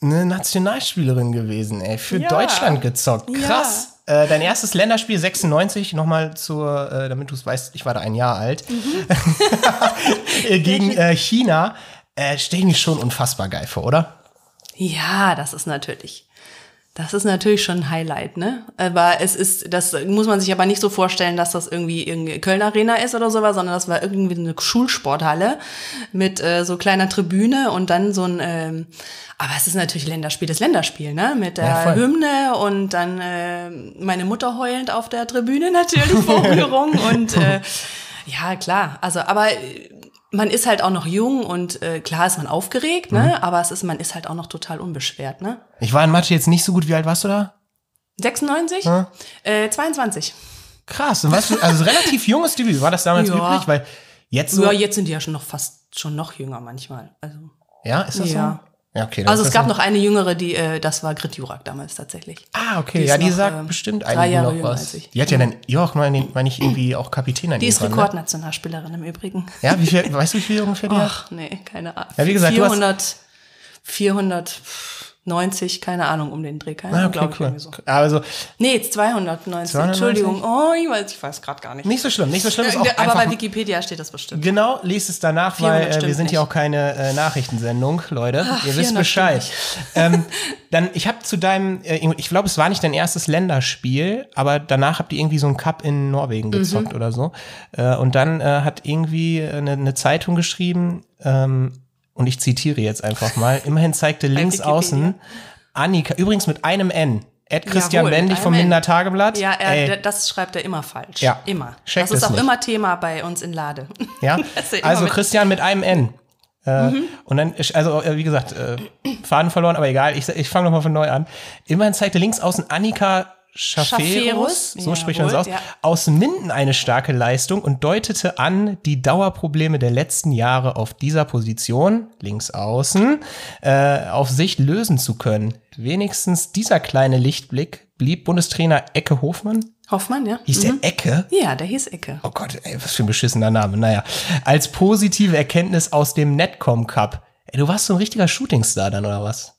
eine Nationalspielerin gewesen, ey, für Ja. Deutschland gezockt. Ja. Krass. Äh, dein erstes Länderspiel 96, nochmal zur, äh, damit du es weißt, ich war da ein Jahr alt, Mhm. Gegen äh, China. Äh, Stell ich mich schon unfassbar geil vor, oder? Ja, das ist natürlich. Das ist natürlich schon ein Highlight, ne? Aber es ist, das muss man sich aber nicht so vorstellen, dass das irgendwie irgendwie Köln Arena ist oder sowas, sondern das war irgendwie eine Schulsporthalle mit äh, so kleiner Tribüne und dann so ein, ähm, aber es ist natürlich Länderspiel, das Länderspiel, ne? Mit der Ja. Hymne und dann äh, meine Mutter heulend auf der Tribüne natürlich vor Rührung und äh, ja, klar. Also, aber man ist halt auch noch jung und äh, klar ist man aufgeregt, ne? Aber es ist, man ist halt auch noch total unbeschwert, ne? Ich war in Mathe jetzt nicht so gut. Wie alt warst du da? 96? Äh, 22. Krass. Und was, also relativ junges Debüt. War das damals Ja. üblich? Weil jetzt so. Ja, jetzt sind die ja schon noch fast schon noch jünger manchmal. Also, Ja, ist das Ja. so? Ja, okay. also es gab noch eine jüngere, die, äh, das war Grit Jurak damals tatsächlich. Ah, okay. die ja, die noch, sagt ähm, bestimmt drei Jahre jünger was. als ich. Die hat ja dann, ja, auch meine, meine ich irgendwie auch Kapitänin. Die ist irgendwann, ne? Rekordnationalspielerin im Übrigen. Ja, wie viel, weißt du, wie viel ungefähr die hat? Ach, nee, keine Ahnung. Ja, wie gesagt, du hast- 400, 490, keine Ahnung, um den Dreh, keine Ah, Ahnung, okay, glaube ich cool. irgendwie so. Also, Nee, jetzt 290, 290? Entschuldigung. Oh, ich weiß, ich weiß gerade gar nicht. nicht so schlimm, nicht so schlimm. Ist auch aber bei Wikipedia steht das bestimmt. Genau, liest es danach, 400 weil äh, wir sind hier auch keine äh, Nachrichtensendung, Leute. Ach, Ihr wisst 400 Bescheid. ähm, dann, ich habe zu deinem, äh, ich glaube, es war nicht dein erstes Länderspiel, aber danach habt ihr irgendwie so einen Cup in Norwegen Mhm. gezockt oder so. Äh, und dann äh, hat irgendwie eine, eine Zeitung geschrieben, ähm, und ich zitiere jetzt einfach mal, immerhin zeigte links außen Annika, übrigens mit einem N, Ed Christian Jawohl, einem vom N. Linder Tageblatt. Ja, er, das schreibt er immer falsch. Ja. Immer. Checkt das ist auch nicht. immer Thema bei uns in Lade. Ja, also mit- Christian mit einem N. Äh, Und dann, also äh, wie gesagt, äh, Faden verloren, aber egal, ich, ich fange nochmal von neu an. Immerhin zeigte links außen Annika Schaferus, so spricht man es aus, ja. aus Minden eine starke Leistung und deutete an, die Dauerprobleme der letzten Jahre auf dieser Position, links außen, äh, auf sich lösen zu können. Wenigstens dieser kleine Lichtblick blieb Bundestrainer Ecke Hofmann. Hoffmann, ja? Hieß der Ecke? Ja, der hieß Ecke. Oh Gott, ey, was für ein beschissener Name. Naja, als positive Erkenntnis aus dem Netcom Cup. Ey, du warst so ein richtiger Shootingstar dann, oder was?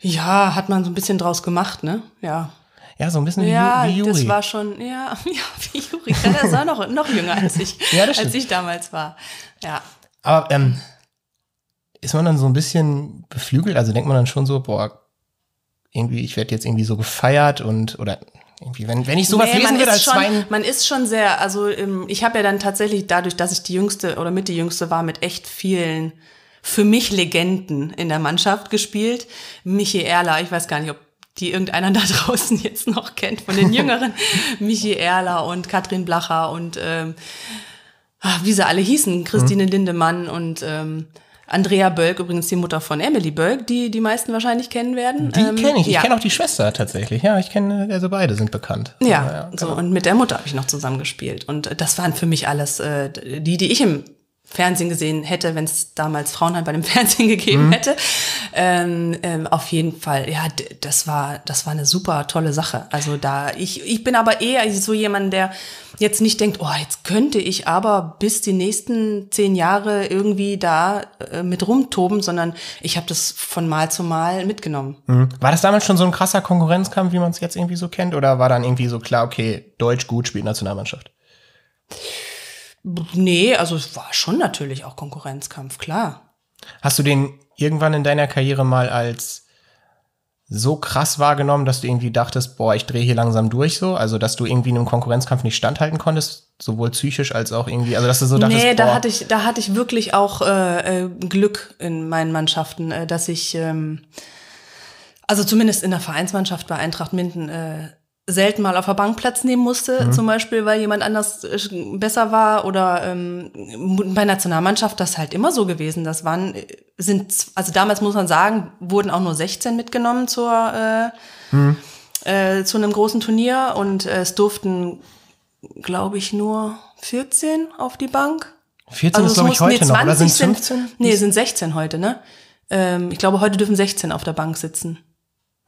Ja, hat man so ein bisschen draus gemacht, ne? Ja. Ja, so ein bisschen wie, Ja, Ju- wie Juri. das war schon, ja, ja, wie Juri. Ja, der war noch, noch jünger als ich, Ja, das als ich damals war. Ja. Aber ähm, ist man dann so ein bisschen beflügelt? Also denkt man dann schon so, boah, irgendwie, ich werde jetzt irgendwie so gefeiert und, oder irgendwie, wenn, wenn ich sowas Nee, lesen würde als schon, zwei... man ist schon sehr, also ähm, ich habe ja dann tatsächlich dadurch, dass ich die jüngste oder mit die jüngste war, mit echt vielen für mich Legenden in der Mannschaft gespielt. Michi Erler, ich weiß gar nicht, ob die irgendeiner da draußen jetzt noch kennt von den Jüngeren. Michi Erler und Katrin Blacher und ähm, ah, wie sie alle hießen, Christine Mhm. Lindemann und ähm, Andrea Bölk, übrigens die Mutter von Emily Bölk, die die meisten wahrscheinlich kennen werden. Die Ähm, kenne ich. Ich ja. kenne auch die Schwester tatsächlich. Ja, ich kenne, also beide sind bekannt. Ja, so genau. und mit der Mutter habe ich noch zusammengespielt und das waren für mich alles äh, die, die ich im Fernsehen gesehen hätte, wenn es damals Frauenhandball im Fernsehen gegeben hätte. Ähm, ähm, auf jeden Fall, ja, das war das war eine super tolle Sache. Also da ich ich bin aber eher so jemand, der jetzt nicht denkt, oh, jetzt könnte ich aber bis die nächsten zehn Jahre irgendwie da äh, mit rumtoben, sondern ich habe das von Mal zu Mal mitgenommen. Mhm. War das damals schon so ein krasser Konkurrenzkampf, wie man es jetzt irgendwie so kennt? Oder war dann irgendwie so klar, okay, Deutsch gut spielt Nationalmannschaft? Nee, also es war schon natürlich auch Konkurrenzkampf, klar. Hast du den irgendwann in deiner Karriere mal als so krass wahrgenommen, dass du irgendwie dachtest, boah, ich drehe hier langsam durch so? Also, dass du irgendwie in einem Konkurrenzkampf nicht standhalten konntest, sowohl psychisch als auch irgendwie, also dass du so dachtest, nee, boah, da hatte ich, da hatte ich wirklich auch äh, äh, Glück in meinen Mannschaften, äh, dass ich, ähm, also zumindest in der Vereinsmannschaft bei Eintracht Minden äh, selten mal auf der Bank Platz nehmen musste, zum Beispiel, weil jemand anders äh, besser war oder ähm, bei Nationalmannschaft das halt immer so gewesen. Das waren, äh, sind, also damals muss man sagen, wurden auch nur 16 mitgenommen zur, äh, äh, zu einem großen Turnier und äh, es durften, glaube ich, nur 14 auf die Bank. 14 ist, es glaube ich, heute noch, oder sind es sind- 15? Nee, sind 16 heute, ne? Ähm, ich glaube, heute dürfen 16 auf der Bank sitzen.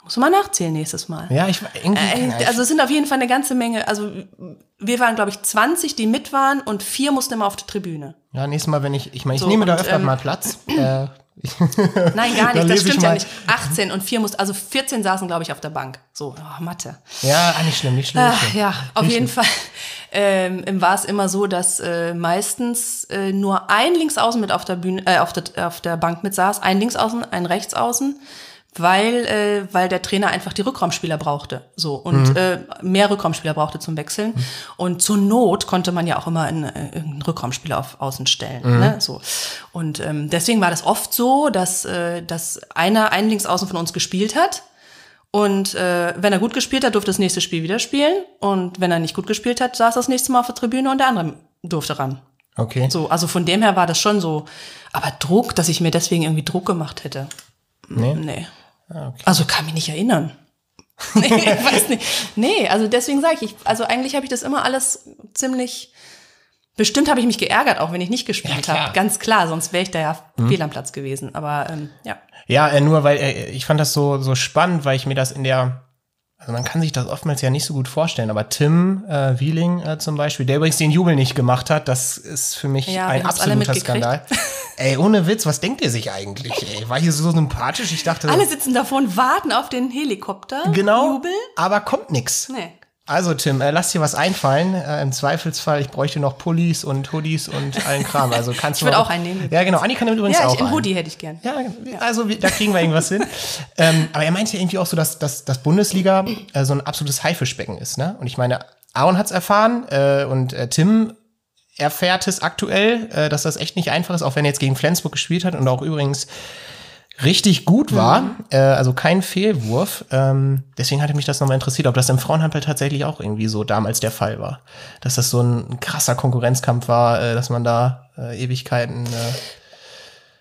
Muss man mal nachzählen nächstes Mal. Ja, ich irgendwie. Äh, also es sind auf jeden Fall eine ganze Menge. Also wir waren, glaube ich, 20, die mit waren und vier mussten immer auf die Tribüne. ja, nächstes Mal, wenn ich, ich meine, ich So, nehme da und, öfter ähm, mal Platz. Äh, Nein, gar Da nicht, das stimmt ja nicht. 18 und 4 mussten, also 14 saßen, glaube ich, auf der Bank. So, oh, Mathe. Ja, ah, nicht schlimm, nicht schlimm. Nicht schlimm. ja, auf jeden Fall ähm, war es immer so, dass äh, meistens äh, nur ein Linksaußen mit auf der Bühne, äh, auf der, auf der Bank mit saß, ein Linksaußen, ein Rechtsaußen, weil äh, weil der Trainer einfach die Rückraumspieler brauchte, so und äh, mehr Rückraumspieler brauchte zum Wechseln und zur Not konnte man ja auch immer einen, äh, irgendeinen Rückraumspieler auf Außen stellen, ne? so und ähm, deswegen war das oft so, dass äh, dass einer einen Linksaußen von uns gespielt hat und äh, wenn er gut gespielt hat, durfte das nächste Spiel wieder spielen. Und wenn er nicht gut gespielt hat, saß das nächste Mal auf der Tribüne und der andere durfte ran. Okay. So, also von dem her war das schon so. Aber Druck, dass ich mir deswegen irgendwie Druck gemacht hätte. Nee? Nee. Ah, okay. Also kann mich nicht erinnern. nee, ich weiß nicht. Nee, also deswegen sage ich, also eigentlich habe ich das immer alles ziemlich. Bestimmt habe ich mich geärgert, auch wenn ich nicht gespielt Ja, habe. Ganz klar, sonst wäre ich da ja fehl am Platz gewesen. Aber ähm, ja. Ja, äh, nur weil äh, ich fand das so, so spannend, weil ich mir das in der, also man kann sich das oftmals ja nicht so gut vorstellen, aber Tim äh, Wieling äh, zum Beispiel, der übrigens den Jubel nicht gemacht hat, das ist für mich Ja, ein absoluter. Skandal. ey, ohne Witz, was denkt ihr sich eigentlich? Ey, war hier so sympathisch? Ich dachte, Alle sitzen davor und warten auf den Helikopter. genau, Jubel? aber kommt nix. Nee. Also Tim, äh, lass dir was einfallen. Äh, Im Zweifelsfall, ich bräuchte noch Pullis und Hoodies und allen Kram. Also kannst du Ich würd mal- auch einen nehmen. Ja, genau. Annika nimmt übrigens Ja, auch ich, im einen. Hoodie hätte ich gern. Ja, also wir- da kriegen wir irgendwas hin. ähm, aber er meinte ja irgendwie auch so, dass, dass, dass Bundesliga äh, so ein absolutes Haifischbecken ist. Ne? Und ich meine, Aaron hat's erfahren äh, und äh, Tim erfährt es aktuell, äh, dass das echt nicht einfach ist, auch wenn er jetzt gegen Flensburg gespielt hat und auch übrigens richtig gut war, äh, also kein Fehlwurf. Ähm, deswegen hatte mich das nochmal interessiert, ob das im Frauenhandball tatsächlich auch irgendwie so damals der Fall war. Dass das so ein krasser Konkurrenzkampf war, äh, dass man da äh, Ewigkeiten äh,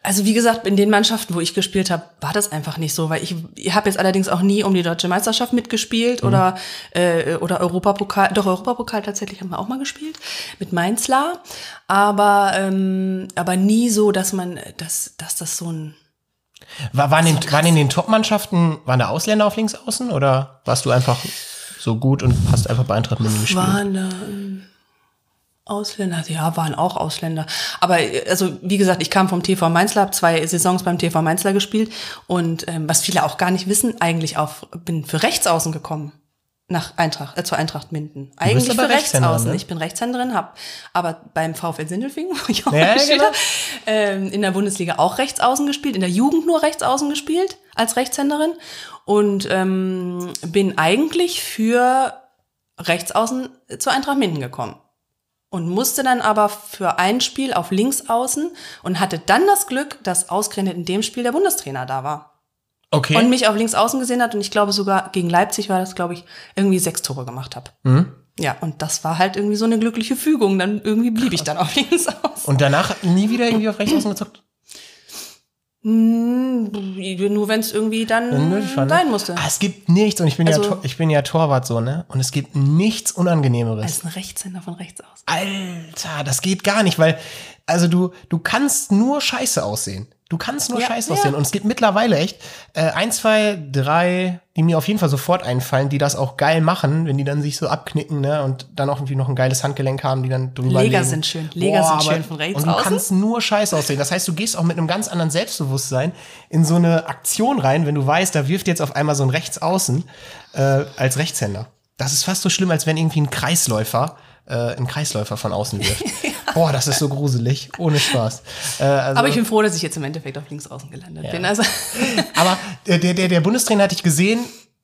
Also wie gesagt, in den Mannschaften, wo ich gespielt habe, war das einfach nicht so, weil ich, ich habe jetzt allerdings auch nie um die deutsche Meisterschaft mitgespielt Mhm. oder äh, oder Europapokal. Doch Europapokal tatsächlich haben wir auch mal gespielt mit Mainzlar, aber ähm, aber nie so, dass man, dass dass das so ein War, waren, in, waren in den Top-Mannschaften, waren da Ausländer auf links außen oder warst du einfach so gut und hast einfach bei Eintracht Minden gespielt? waren da ähm, Ausländer, ja, waren auch Ausländer. Aber äh, also wie gesagt, ich kam vom TV Mainzler, habe zwei Saisons beim TV Mainzler gespielt und ähm, was viele auch gar nicht wissen, eigentlich auf bin für Rechtsaußen gekommen nach Eintracht, äh, zur Eintracht Minden. Eigentlich für Rechtaußen. ne? Ich bin Rechtshänderin, hab aber beim VfL Sindelfingen, wo ich auch Ja, gespielt genau. habe, ähm, in der Bundesliga auch Rechtsaußen gespielt, in der Jugend nur Rechtsaußen gespielt als Rechtshänderin und ähm, bin eigentlich für Rechtsaußen zur Eintracht Minden gekommen und musste dann aber für ein Spiel auf Linksaußen und hatte dann das Glück, dass ausgerechnet in dem Spiel der Bundestrainer da war Okay. und mich auf Linksaußen gesehen hat und ich glaube sogar gegen Leipzig war das, glaube ich, irgendwie sechs Tore gemacht habe. Mhm. Ja, und das war halt irgendwie so eine glückliche Fügung. Dann irgendwie blieb ich dann auf Linksaußen. und danach nie wieder irgendwie auf rechts außen gezockt? Hm, nur wenn es irgendwie dann Nötig war, ne? sein musste. Ah, es gibt nichts, und ich bin, ja, Also- Tor- ich bin ja Torwart so, ne? Und es gibt nichts Unangenehmeres. Als ein Rechtshänder von rechts aus. Alter, das geht gar nicht, weil, also du, du kannst nur scheiße aussehen. Du kannst nur Ja, scheiße ja. aussehen. Und es gibt mittlerweile echt äh, ein, zwei, drei, die mir auf jeden Fall sofort einfallen, die das auch geil machen, wenn die dann sich so abknicken, ne? Und dann auch irgendwie noch ein geiles Handgelenk haben, die dann drüber Leger legen. sind schön. Leger sind schön von rechts Und du außen. kannst nur scheiße aussehen. Das heißt, du gehst auch mit einem ganz anderen Selbstbewusstsein in so eine Aktion rein, wenn du weißt, da wirft jetzt auf einmal so ein Rechtsaußen äh, als Rechtshänder. Das ist fast so schlimm, als wenn irgendwie ein Kreisläufer äh, ein Kreisläufer von außen wirft. Boah, das ist so gruselig. Ohne Spaß. Äh, also, Aber ich bin froh, dass ich jetzt im Endeffekt auf Linksaußen gelandet bin. Also aber der, der, der Bundestrainer hatte ich gesehen.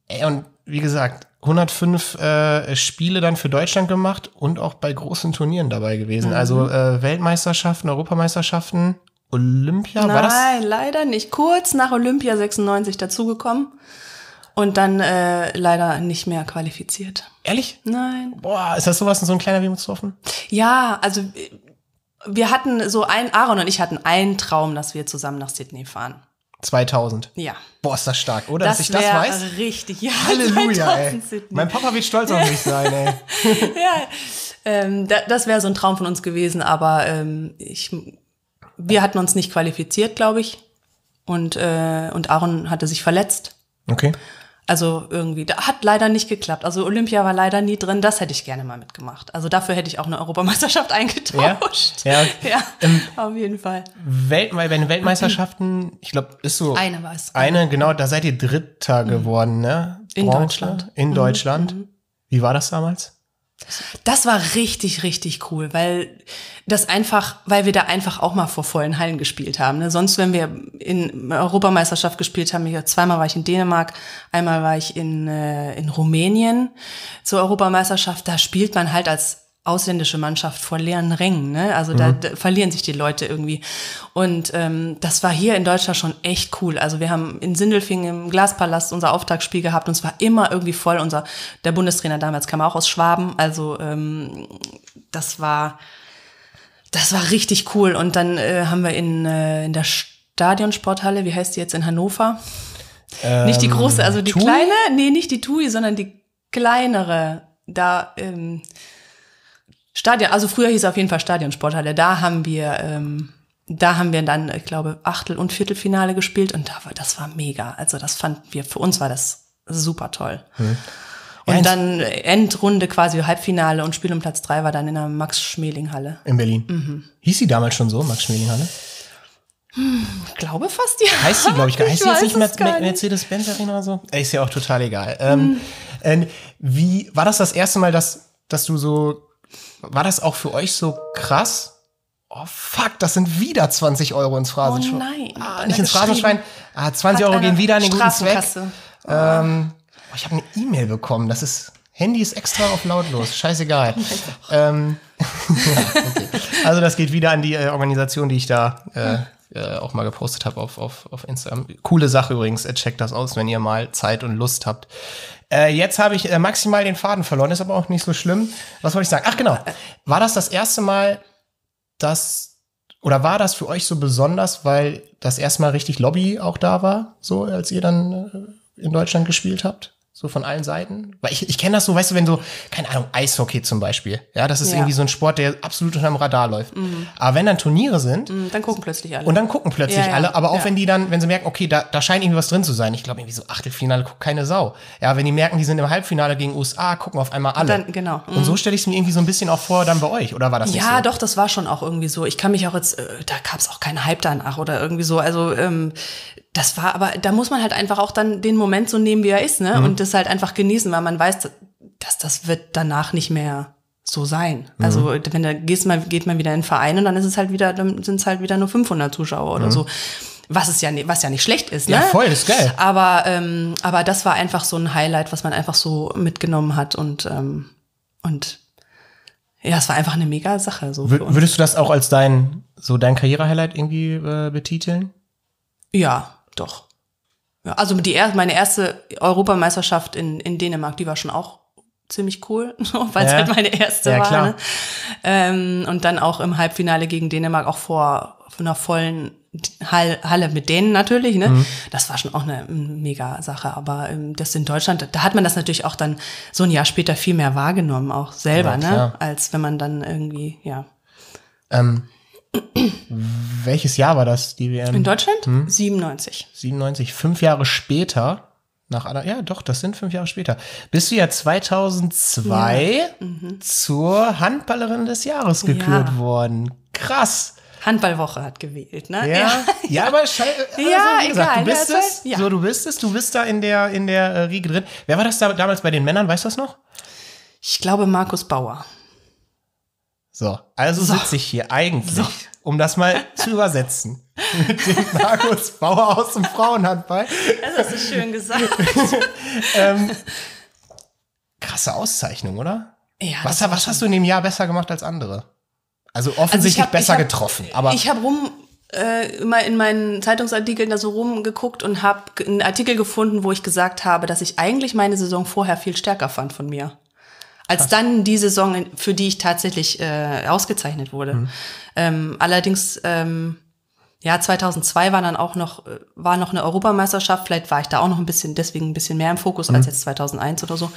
Ey, und wie gesagt, 105 äh, Spiele dann für Deutschland gemacht und auch bei großen Turnieren dabei gewesen. Mhm. Also äh, Weltmeisterschaften, Europameisterschaften, Olympia, war das? nein, leider nicht. Kurz nach Olympia 96 dazugekommen und dann äh, leider nicht mehr qualifiziert. Ehrlich? Nein. Boah, ist das sowas, so ein kleiner Wehmutstropfen? Ja, also äh, wir hatten so ein, Aaron und ich hatten einen Traum, dass wir zusammen nach Sydney fahren. 2000. Ja. Boah, ist das stark, oder? Dass ich das weiß? richtig. Ja, Halleluja, ey. 2000 Sydney. Mein Papa wird stolz auf mich sein, ey. ja, ähm, da, das wäre so ein Traum von uns gewesen, aber ähm, ich, wir hatten uns nicht qualifiziert, glaube ich. Und, äh, und Aaron hatte sich verletzt. Okay. Also irgendwie, da hat leider nicht geklappt. Also Olympia war leider nie drin, das hätte ich gerne mal mitgemacht. Also dafür hätte ich auch eine Europameisterschaft eingetauscht. Ja, ja ähm, auf jeden Fall. Welt, bei den Weltmeisterschaften, ich glaube, ist so. Eine war es. Eine, genau, da seid ihr Dritter mhm. geworden, ne? In Deutschland. In mhm. Deutschland. Mhm. Wie war das damals? Das war richtig, richtig cool, weil das einfach, weil wir da einfach auch mal vor vollen Hallen gespielt haben. Ne? Sonst, wenn wir in Europameisterschaft gespielt haben, ich, zweimal war ich in Dänemark, einmal war ich in, äh, in Rumänien zur Europameisterschaft, da spielt man halt als ausländische Mannschaft vor leeren Rängen. Ne? Also da, mhm. da verlieren sich die Leute irgendwie. Und ähm, das war hier in Deutschland schon echt cool. Also wir haben in Sindelfingen im Glaspalast unser Auftaktspiel gehabt und es war immer irgendwie voll. Unser der Bundestrainer damals kam auch aus Schwaben. Also ähm, das war das war richtig cool. Und dann äh, haben wir in, äh, in der Stadionsporthalle, wie heißt die jetzt in Hannover? Ähm, nicht die große, also die Tui? kleine, nee, nicht die TUI, sondern die kleinere. Da ähm, Stadion, also früher hieß es auf jeden Fall Stadionsporthalle. Da haben wir, ähm, da haben wir dann, ich glaube, Achtel- und Viertelfinale gespielt und da war, das war mega. Also das fanden wir, für uns war das super toll. Hm. Und ja, dann Endrunde quasi Halbfinale und Spiel um Platz drei war dann in der Max-Schmeling-Halle. In Berlin. Mhm. Hieß sie damals schon so, Max-Schmeling-Halle? Hm, glaube fast ja. Heißt sie, glaube ich, heißt sie jetzt nicht mehr Mercedes-Benz Arena oder so? Ist ja auch total egal. Ähm, hm. wie war das das erste Mal, dass, dass du so war das auch für euch so krass? Oh fuck, das sind wieder 20 Euro ins Phrasenschwein. Oh nein. Ah, nicht ins Phrasenschwein. Ah, 20 Euro gehen wieder an den guten Zweck. Ähm, oh, ich habe eine E-Mail bekommen. Das ist Handy ist extra auf lautlos. Scheißegal. ähm, ja, okay. Also das geht wieder an die äh, Organisation, die ich da äh, äh, auch mal gepostet habe auf, auf, auf Instagram. Coole Sache übrigens. Äh, checkt das aus, wenn ihr mal Zeit und Lust habt. Äh, jetzt habe ich äh, maximal den Faden verloren, ist aber auch nicht so schlimm. Was wollte ich sagen? Ach genau. War das das erste Mal, dass, oder war das für euch so besonders, weil das erste Mal richtig Lobby auch da war, so als ihr dann äh, in Deutschland gespielt habt? So von allen Seiten? Weil ich, ich kenne das so, weißt du, wenn so, keine Ahnung, Eishockey zum Beispiel. Ja, das ist ja. irgendwie so ein Sport, der absolut unter dem Radar läuft. Mhm. Aber wenn dann Turniere sind. Mhm, dann gucken plötzlich alle. Und dann gucken plötzlich ja, ja. alle. Aber auch wenn die dann, wenn sie merken, okay, da, da scheint irgendwie was drin zu sein. Ich glaube, irgendwie so Achtelfinale guckt keine Sau. Ja, wenn die merken, die sind im Halbfinale gegen USA, gucken auf einmal alle. Dann, genau. Mhm. Und so stelle ich es mir irgendwie so ein bisschen auch vor, dann bei euch. Oder war das nicht Ja, so? doch, das war schon auch irgendwie so. Ich kann mich auch jetzt, äh, da gab es auch keinen Hype danach oder irgendwie so. Also, ähm, das war aber, da muss man halt einfach auch dann den Moment so nehmen, wie er ist, ne? Mhm. Und das halt einfach genießen, weil man weiß, dass das wird danach nicht mehr so sein. Mhm. Also wenn da gehst man, geht man wieder in den Verein und dann ist es halt wieder, dann sind es halt wieder nur 500 Zuschauer oder mhm. so. Was ist ja, was ja nicht schlecht ist, ne? Ja, voll, ist geil. Aber, ähm, aber das war einfach so ein Highlight, was man einfach so mitgenommen hat und, ähm, und ja, es war einfach eine mega Sache. So Würdest du das auch als dein, so dein Karriere-Highlight irgendwie äh, betiteln? Ja, doch. Ja, also die, meine erste Europameisterschaft in, in Dänemark, die war schon auch ziemlich cool, weil es ja. halt meine erste ja, war. Klar. Ne? Ähm, und dann auch im Halbfinale gegen Dänemark auch vor einer vollen Halle mit denen natürlich, ne? Mhm. Das war schon auch eine mega Sache. Aber ähm, das in Deutschland, da hat man das natürlich auch dann so ein Jahr später viel mehr wahrgenommen, auch selber, ja, ne? Als wenn man dann irgendwie, ja. Ähm, welches Jahr war das, die WM? In Deutschland? Hm? 97. 97. Fünf Jahre später, nach einer, ja doch, das sind fünf Jahre später, bist du ja 2002 ja. Mhm. zur Handballerin des Jahres gekürt ja. worden. Krass. Handballwoche hat gewählt, ne? Ja, ja, ja aber schei also, ja, gesagt, egal, du bist es, ja. so du bist es, du bist da in der in der äh, Riege drin. Wer war das da, damals bei den Männern, weißt du das noch? Ich glaube Markus Bauer. So, also so. sitze ich hier eigentlich, so. um das mal zu übersetzen, mit dem Markus Bauer aus dem Frauenhandball. Das hast du schön gesagt. ähm, krasse Auszeichnung, oder? Ja. Was, was hast du in dem Jahr besser gemacht als andere? Also, offensichtlich also hab, besser hab, getroffen. Aber ich habe rum äh, immer in meinen Zeitungsartikeln da so rumgeguckt und habe einen Artikel gefunden, wo ich gesagt habe, dass ich eigentlich meine Saison vorher viel stärker fand von mir als dann die Saison, für die ich tatsächlich äh, ausgezeichnet wurde. Mhm. Ähm, allerdings, ähm, ja, 2002 war dann auch noch, äh, war noch eine Europameisterschaft. Vielleicht war ich da auch noch ein bisschen, deswegen ein bisschen mehr im Fokus mhm. als jetzt 2001 oder so.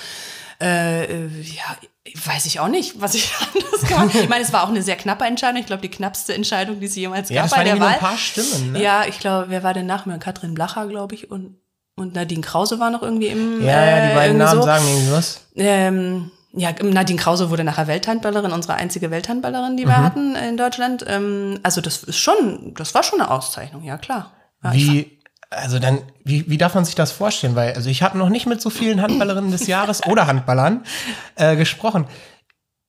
Äh, äh, ja, weiß ich auch nicht, was ich anders kann. Ich meine, es war auch eine sehr knappe Entscheidung. Ich glaube, die knappste Entscheidung, die sie jemals ja, gab bei der Wahl. ein paar Stimmen. Ne? Ja, ich glaube, wer war denn nach mir? Katrin Blacher, glaube ich, und und Nadine Krause war noch irgendwie im. Ja, ja, die äh, beiden Namen so. sagen irgendwie was. Ähm, ja, Nadine Krause wurde nachher Welthandballerin, unsere einzige Welthandballerin, die Mhm. wir hatten in Deutschland. Ähm, also das ist schon, das war schon eine Auszeichnung, ja klar. Ja, Wie, also dann, wie, wie darf man sich das vorstellen? Weil, also ich habe noch nicht mit so vielen Handballerinnen des Jahres oder Handballern äh, gesprochen.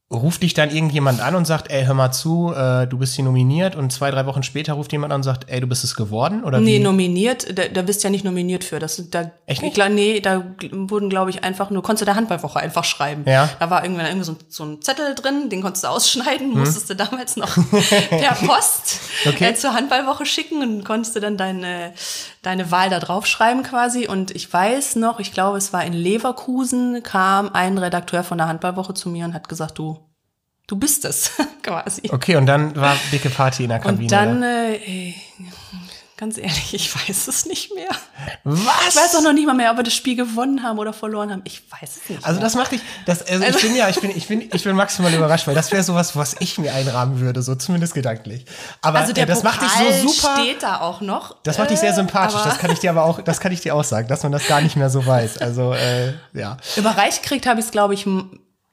Ruft dich dann irgendjemand an und sagt, ey, hör mal zu, äh, du bist hier nominiert und zwei, drei Wochen später ruft jemand an und sagt, ey, du bist es geworden? Oder Nee, wie? nominiert, da, da bist du ja nicht nominiert für. Das, da, Echt nicht? Nee, da wurden, glaube ich, einfach nur, konntest du der Handballwoche einfach schreiben. Ja. Da war irgendwann irgendwie so, ein- so ein Zettel drin, den konntest du ausschneiden, Hm. musstest du damals noch per Post Okay. äh, zur Handballwoche schicken und konntest du dann deine, deine Wahl da draufschreiben quasi. Und ich weiß noch, ich glaube, es war in Leverkusen, kam ein Redakteur von der Handballwoche zu mir und hat gesagt, du, du bist es, quasi. Okay, und dann war dicke Party in der Kabine. Und dann, oder? äh, ganz ehrlich, ich weiß es nicht mehr. Was? Ich weiß auch noch nicht mal mehr, ob wir das Spiel gewonnen haben oder verloren haben. Ich weiß es nicht. Also mehr. das macht dich, das, also, Also- ich bin ja, ich bin, ich bin, ich bin maximal überrascht, weil das wäre sowas, was ich mir einrahmen würde, so zumindest gedanklich. Aber also der äh, das macht dich Pokal so super. steht da auch noch. Das macht dich sehr Äh, sympathisch. Das kann ich dir aber auch, das kann ich dir auch sagen, dass man das gar nicht mehr so weiß. Also äh, ja. Überreicht gekriegt habe ich es, glaube ich,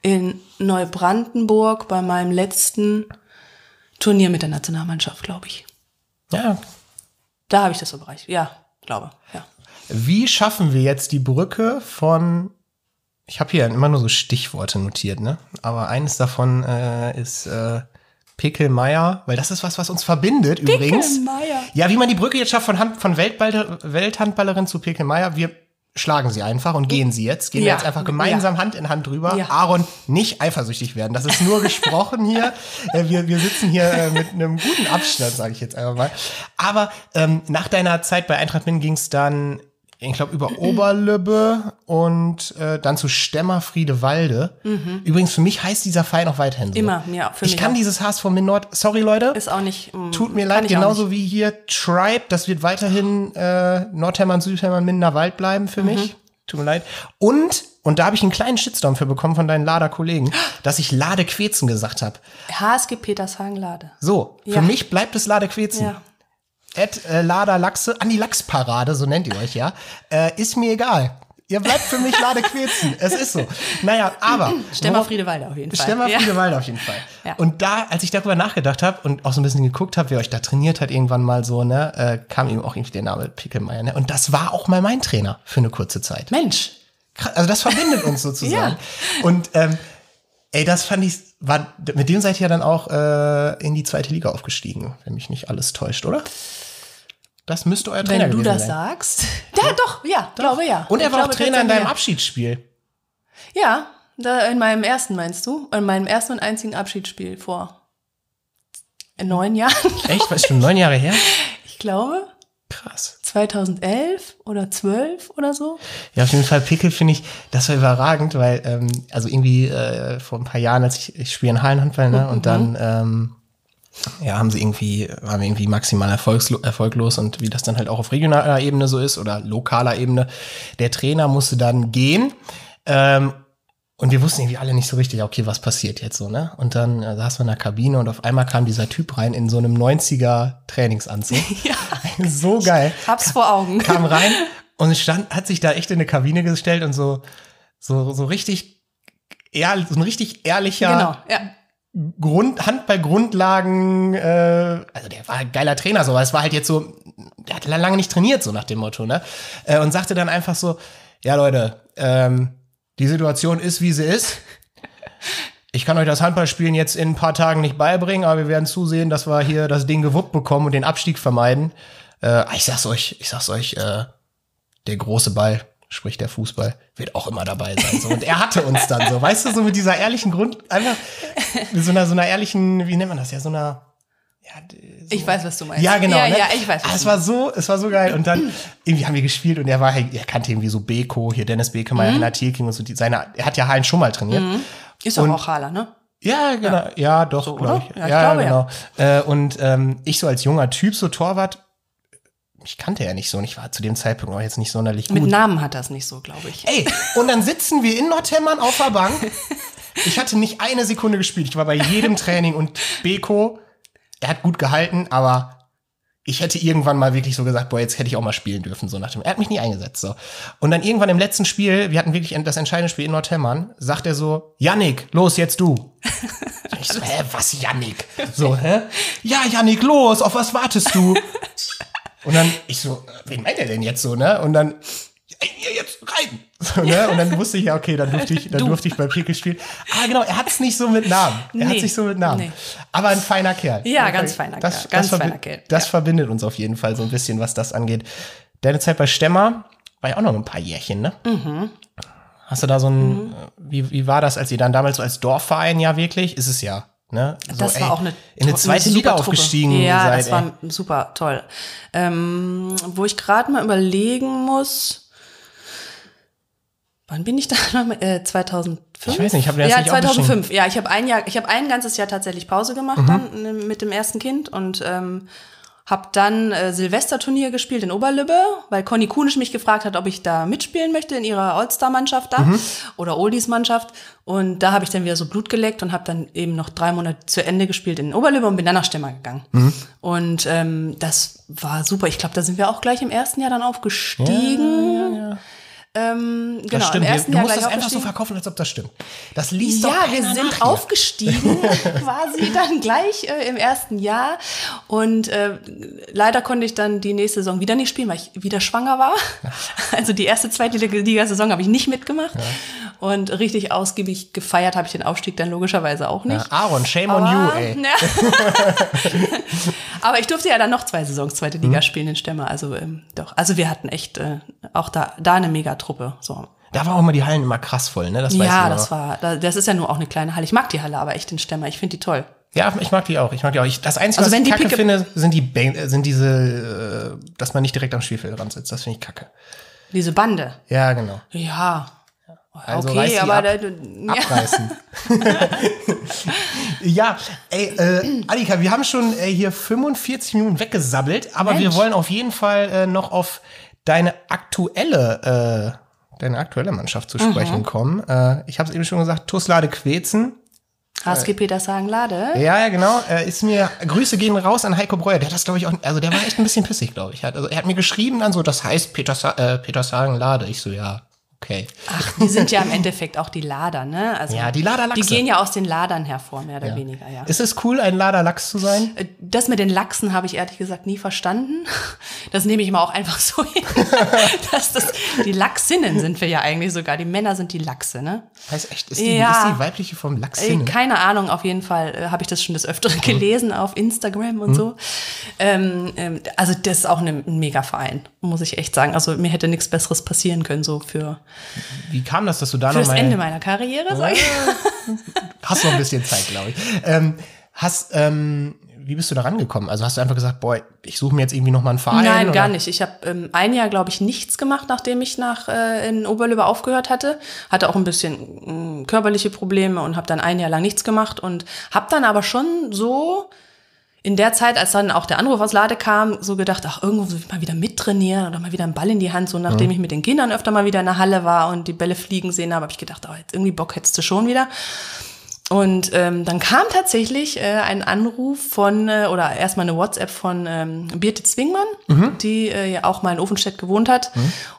in Neubrandenburg bei meinem letzten Turnier mit der Nationalmannschaft, glaube ich. Ja. Da habe ich das überreicht. Ja, glaube. Ja. Wie schaffen wir jetzt die Brücke von ich habe hier immer nur so Stichworte notiert, ne? Aber eines davon äh, ist äh, Pickelmeier, weil das ist was, was uns verbindet übrigens. Pickelmeier. Ja, wie man die Brücke jetzt schafft von, Hand, von Weltball Welthandballerin zu Pickelmeier, wir schlagen sie einfach und gehen sie jetzt. Gehen wir Ja. jetzt einfach gemeinsam Hand in Hand drüber. Ja. Aaron, nicht eifersüchtig werden. Das ist nur gesprochen hier. Äh, wir, wir sitzen hier äh, mit einem guten Abstand, sage ich jetzt einfach mal. Aber ähm, nach deiner Zeit bei Eintracht Min ging es dann, ich glaube, über Oberlübbe und äh, dann zu Stemmer Friedewalde. Übrigens, für mich heißt dieser Verein auch weiterhin so. Mhm. Immer, ja, für ich mich kann auch. dieses HSV Min Nord, sorry Leute, Ist auch nicht. mm, Tut mir leid, ich genauso wie hier Tribe, das wird weiterhin äh, Nordhemmern, Südhemmern, Mindener Wald bleiben für Mhm. mich. Tut mir leid. Und, und da habe ich einen kleinen Shitstorm für bekommen von deinen Lader-Kollegen, dass ich Lade Quetzen gesagt habe. HSG Petershagen-Lade. So, für Ja. mich bleibt es Lade Quetzen. Ja. Ed, äh, Lader Lachse, an die Lachsparade, so nennt ihr euch ja, äh, ist mir egal. Ihr bleibt für mich Lade Quetzen. es ist so. Naja, aber. Stemmer Friedewalde auf jeden Fall. Stemmer ja. Friedewalde auf jeden Fall. Ja. Und da, als ich darüber nachgedacht habe und auch so ein bisschen geguckt habe, wer euch da trainiert hat, irgendwann mal so, ne, äh, kam ihm auch irgendwie der Name Pickelmeier, ne? Und das war auch mal mein Trainer für eine kurze Zeit. Mensch. Also das verbindet uns sozusagen. Ja. Und ähm, ey, das fand ich, war, mit dem seid ihr ja dann auch äh, in die zweite Liga aufgestiegen, wenn mich nicht alles täuscht, oder? Das müsste euer Trainer Wenn du das sein. sagst. Ja, doch, ja, glaube ja. Und er war auch Trainer in deinem Abschiedsspiel. Ja, da in meinem ersten meinst du? In meinem ersten und einzigen Abschiedsspiel vor neun Jahren, Echt? Was ist schon neun Jahre her? ich glaube. Krass. 2011 oder 12 oder so. Ja, auf jeden Fall Pickel finde ich, das war überragend, weil, ähm, also irgendwie äh, vor ein paar Jahren, als ich, ich spiele in Hallenhandball, ne, und dann, ähm, ja, haben sie irgendwie, waren wir irgendwie maximal erfolgslo erfolglos und wie das dann halt auch auf regionaler Ebene so ist oder lokaler Ebene. Der Trainer musste dann gehen, ähm, und wir wussten irgendwie alle nicht so richtig, okay, was passiert jetzt so, ne? Und dann äh, saß man in der Kabine und auf einmal kam dieser Typ rein in so einem 90er Trainingsanzug. Ja. so geil Hab's vor Augen. kam rein und stand, hat sich da echt in eine Kabine gestellt und so, so, so richtig, ehr, so ein richtig ehrlicher Genau, ja. Grund, Handball-Grundlagen, äh, also der war ein geiler Trainer, so, aber es war halt jetzt so, der hat lange nicht trainiert, so nach dem Motto, ne? Äh, und sagte dann einfach so, ja Leute, ähm, die Situation ist, wie sie ist. Ich kann euch das Handballspielen jetzt in ein paar Tagen nicht beibringen, aber wir werden zusehen, dass wir hier das Ding gewuppt bekommen und den Abstieg vermeiden. Äh, ich sag's euch, ich sag's euch, äh, der große Ball, sprich der Fußball, wird auch immer dabei sein. So. Und er hatte uns dann so, weißt du, so mit dieser ehrlichen Grund, einfach mit so einer, so einer ehrlichen, wie nennt man das ja, so einer, ja, so, Ich weiß, was du meinst. ja, genau. Ja, ne? ja, ich weiß, Ah, es war so, es war so geil. Und dann irgendwie haben wir gespielt und er war, halt- er kannte irgendwie so Beko, hier Dennis Bekemeyer, Mhm. Henna Thielking und so. Die, seine, er hat ja Hallen schon mal trainiert. Ist doch auch Haler, ne? Ja, genau. Ja, doch, So, glaube ich. Ja, ich glaube, genau. Äh, und ähm, ich so als junger Typ, so Torwart, ich kannte ja nicht so und ich war zu dem Zeitpunkt auch jetzt nicht sonderlich Mit gut. Namen hat das nicht so, glaube ich. Ey, und dann sitzen wir in Nordhemmern auf der Bank. Ich hatte nicht eine Sekunde gespielt. Ich war bei jedem Training und Beko, er hat gut gehalten, aber ich hätte irgendwann mal wirklich so gesagt, boah, jetzt hätte ich auch mal spielen dürfen, so nach dem. Er hat mich nie eingesetzt, so. Und dann irgendwann im letzten Spiel, wir hatten wirklich das entscheidende Spiel in Nordhemmern, sagt er so, Yannick, los, jetzt du. ich so, hä, was, Yannick? So, hä? Ja, Yannick, los, auf was wartest du? Und dann, ich so, wen meint er denn jetzt so, ne? Und dann, ey, jetzt rein. So, ne? Und dann wusste ich ja, okay, dann durfte ich, dann durfte ich bei Pickel spielen. Ah, genau, er hat es nicht so mit Namen. Er hat Nee. sich so mit Namen. Nee. Aber ein feiner Kerl. Ja, ganz feiner das, Kerl, ganz das feiner Kerl, Das ja. verbindet uns auf jeden Fall so ein bisschen, was das angeht. Deine Zeit bei Stemmer war ja auch noch ein paar Jährchen, ne? Mhm. Hast du da so ein, äh, wie, wie war das, als ihr dann damals so als Dorfverein ja wirklich, ist es ja, ne? So, Das ey, war auch eine in eine zweite super Liga Truppe. aufgestiegen Ja, seid, das ey. war super toll. Ähm, wo ich gerade mal überlegen muss, wann bin ich da? noch? Äh, 2005? Ich weiß nicht, ich hab mir das Ja, nicht 2005. Ja, ich habe ein Jahr, ich habe ein ganzes Jahr tatsächlich Pause gemacht Mhm. dann äh, mit dem ersten Kind und ähm, habe dann äh, Silvesterturnier gespielt in Oberlübbe, weil Conny Kunisch mich gefragt hat, ob ich da mitspielen möchte in ihrer All-Star-Mannschaft da Mhm. oder Oldies-Mannschaft. Und da habe ich dann wieder so Blut geleckt und habe dann eben noch drei Monate zu Ende gespielt in Oberlübbe und bin dann nach Stemmer gegangen. Mhm. Und ähm, das war super. Ich glaube, da sind wir auch gleich im ersten Jahr dann aufgestiegen. Ähm, genau, das stimmt. im ersten du Jahr musst das einfach so verkaufen, als ob das stimmt. Das liest doch Ja, wir sind nach aufgestiegen, quasi dann gleich äh, im ersten Jahr. Und äh, leider konnte ich dann die nächste Saison wieder nicht spielen, weil ich wieder schwanger war. Also die erste, zweite Liga-Saison habe ich nicht mitgemacht. Und richtig ausgiebig gefeiert habe ich den Aufstieg dann logischerweise auch nicht. Ja, Aaron, shame on you, ey. Ja. Aber ich durfte ja dann noch zwei Saisons zweite Mhm. Liga spielen in Stemmer. Also ähm, doch. Also wir hatten echt äh, auch da, da eine Megatruppe. So. Da war auch immer die Hallen immer krass voll, ne? Das weiß Ja, das war, da- das ist ja nur auch eine kleine Halle. Ich mag die Halle aber echt in Stemmer. Ich finde die toll. Ja, ich mag die auch. Ich mag die auch. Ich, das Einzige, Also was ich kacke Picke- finde, sind die Ban- äh, sind diese, äh, dass man nicht direkt am Spielfeld dran sitzt. Das finde ich kacke. Diese Bande. Ja, genau. Ja. Also okay, aber ab. da, ja. Abreißen. ja, ey, äh, Annika, wir haben schon äh, hier 45 Minuten weggesabbelt, aber wir Mensch. wollen auf jeden Fall äh, noch auf deine aktuelle, äh, deine aktuelle Mannschaft zu sprechen Mhm. kommen. Äh, ich habe es eben schon gesagt, Tuslade Quetzen. HSG Petershagen Lade. Ja, ja, genau. Äh, ist mir Grüße gehen raus an Heiko Breuer. Der hat das, glaube ich, auch. Also der war echt ein bisschen pissig, glaube ich. Also er hat mir geschrieben dann so, das heißt Peters, äh, Petershagen Lade. Ich so, ja, okay. Ach, die sind ja im Endeffekt auch die Lader, ne? Also Ja, die Laderlachse. Die gehen ja aus den Ladern hervor, mehr oder weniger, ja. Ist es cool, ein Lader Lachs zu sein? Äh, Das mit den Lachsen habe ich ehrlich gesagt nie verstanden. Das nehme ich mal auch einfach so hin. dass das, die Lachsinnen sind wir ja eigentlich sogar. Die Männer sind die Lachse, ne? Heißt echt, ist die, Ja. ist die weibliche Form Äh, Lachsin? Keine Ahnung, auf jeden Fall äh, habe ich das schon des Öfteren gelesen auf Instagram und so. Ähm, ähm, also das ist auch ein Mega-Verein, muss ich echt sagen. Also mir hätte nichts Besseres passieren können, so für, Wie kam das, dass du da für noch das. Ende meiner Karriere, sag ich. Hast noch ein bisschen Zeit, glaube ich. Ähm, hast, ähm, wie bist du da rangekommen? Also hast du einfach gesagt, boah, ich suche mir jetzt irgendwie noch mal einen Verein? Nein, oder? gar nicht. Ich habe ähm, ein Jahr, glaube ich, nichts gemacht, nachdem ich nach äh, in Oberlöbe aufgehört hatte. Hatte auch ein bisschen mh, körperliche Probleme und habe dann ein Jahr lang nichts gemacht und habe dann aber schon so in der Zeit, als dann auch der Anruf aus Lade kam, so gedacht, ach, irgendwo will ich mal wieder mittrainieren oder mal wieder einen Ball in die Hand. So nachdem ich mit den Kindern öfter mal wieder in der Halle war und die Bälle fliegen sehen habe, habe ich gedacht, oh, jetzt irgendwie Bock hättest du schon wieder. Und ähm, dann kam tatsächlich äh, ein Anruf von, äh, oder erstmal eine WhatsApp von ähm, Birte Zwingmann, die äh, ja auch mal in Ofenstedt gewohnt hat.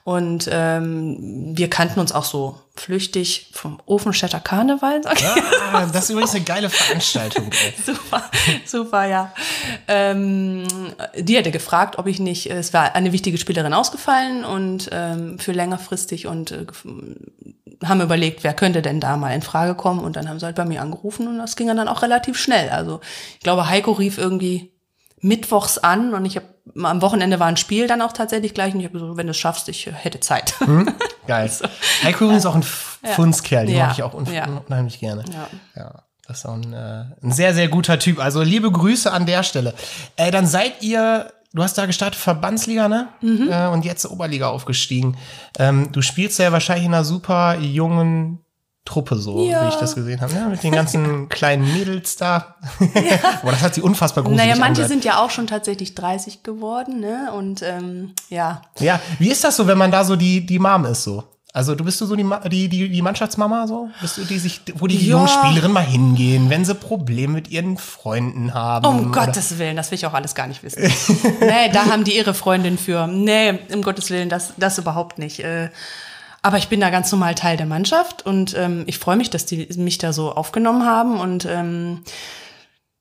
Und ähm, wir kannten uns auch so flüchtig vom Ofenstädter Karneval, sag ich. Ah, das ist übrigens eine geile Veranstaltung. Ey. Super, super, ja. Ähm, die hätte gefragt, ob ich nicht, es war eine wichtige Spielerin ausgefallen und ähm, für längerfristig und äh, haben überlegt, wer könnte denn da mal in Frage kommen und dann haben sie halt bei mir angerufen und das ging dann auch relativ schnell. Also ich glaube, Heiko rief irgendwie mittwochs an und ich habe am Wochenende war ein Spiel dann auch tatsächlich gleich und ich habe so, wenn du es schaffst, ich hätte Zeit. Geil. Heiko übrigens auch ein F- Fundskerl, den Ja. mag ich auch un Ja. unheimlich gerne. Ja. ja. Das ist auch ein, äh, ein sehr, sehr guter Typ. Also liebe Grüße an der Stelle. Äh, dann seid ihr, du hast da gestartet, Verbandsliga, ne? Mhm. Äh, und jetzt Oberliga aufgestiegen. Ähm, du spielst ja wahrscheinlich in einer super jungen Truppe so, Ja. wie ich das gesehen habe, ne? Mit den ganzen kleinen Mädels da. Boah, das hat sie unfassbar gruselig Naja, manche angehört. sind ja auch schon tatsächlich 30 geworden, ne? Und ähm, ja, Ja, wie ist das so, wenn man da so die, die Mom ist so? Also du bist du so die, die, die, die Mannschaftsmama so? Bist du die sich, wo die Ja. jungen Spielerinnen mal hingehen, wenn sie Probleme mit ihren Freunden haben? Um oder- Gottes Willen, das will ich auch alles gar nicht wissen. nee, da haben die ihre Freundin für. Nee, um Gottes Willen, das, das überhaupt nicht. Äh, Aber ich bin da ganz normal Teil der Mannschaft und ähm, ich freue mich, dass die mich da so aufgenommen haben und ähm,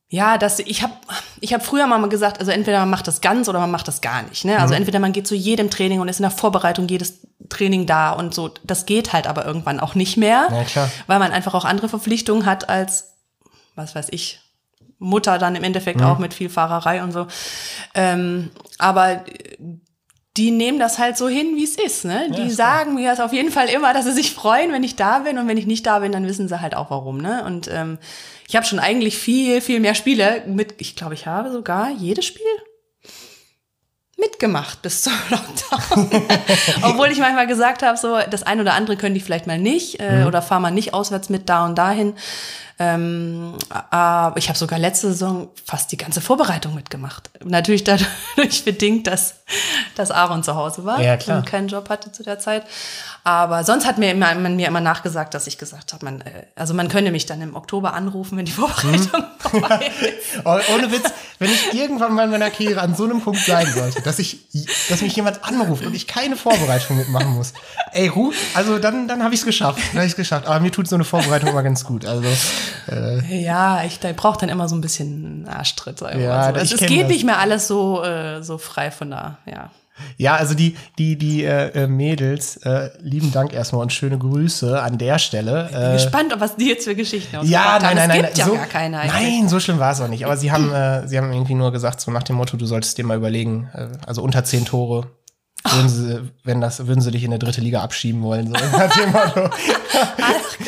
ja, dass ich habe ich hab früher mal gesagt, also entweder man macht das ganz oder man macht das gar nicht. Ne? Also entweder man geht zu jedem Training und ist in der Vorbereitung jedes Training da und so. Das geht halt aber irgendwann auch nicht mehr, Ja, klar. weil man einfach auch andere Verpflichtungen hat als, was weiß ich, Mutter dann im Endeffekt auch mit viel Fahrerei und so. Ähm, aber die nehmen das halt so hin, wie es ist. Ne? Die ist sagen mir das auf jeden Fall immer, dass sie sich freuen, wenn ich da bin. Und wenn ich nicht da bin, dann wissen sie halt auch warum. Ne? Und ähm, ich habe schon eigentlich viel, viel mehr Spiele mit. Ich glaube, ich habe sogar jedes Spiel mitgemacht bis zum Lockdown. Obwohl ich manchmal gesagt habe, so das ein oder andere können die vielleicht mal nicht äh, oder fahr mal nicht auswärts mit da und dahin. Ähm, aber ich habe sogar letzte Saison fast die ganze Vorbereitung mitgemacht. Natürlich dadurch bedingt, dass, dass Aaron zu Hause war Ja, klar. und keinen Job hatte zu der Zeit. Aber sonst hat mir immer, man mir immer nachgesagt, dass ich gesagt habe, man, äh, also man könne mich dann im Oktober anrufen, wenn die Vorbereitung vorbei ist. Oh, Ohne Witz, wenn ich irgendwann mal in meiner Karriere an so einem Punkt sein sollte, dass ich, dass mich jemand anruft und ich keine Vorbereitung mitmachen muss. Ey, ruf, also dann, dann habe ich es geschafft. Dann habe ich es geschafft. Aber mir tut so eine Vorbereitung immer ganz gut. Also, Ja, ich brauche dann immer so ein bisschen Arschtritt. Ja, so. ich Es, geht das. nicht mehr alles so, äh, so frei von da, ja. ja, also die, die, die äh, äh, Mädels, äh, lieben Dank erstmal und schöne Grüße an der Stelle. Äh, Gespannt, ob was die jetzt für Geschichten Ja, nein, haben. nein, nein. Es gibt ja so, gar keine eigentlich. Nein, so schlimm war es auch nicht. Aber sie haben, äh, sie haben irgendwie nur gesagt, so nach dem Motto, du solltest dir mal überlegen, äh, also unter zehn Tore. Würden sie, wenn das, würden sie dich in eine dritte Liga abschieben wollen, so Motto.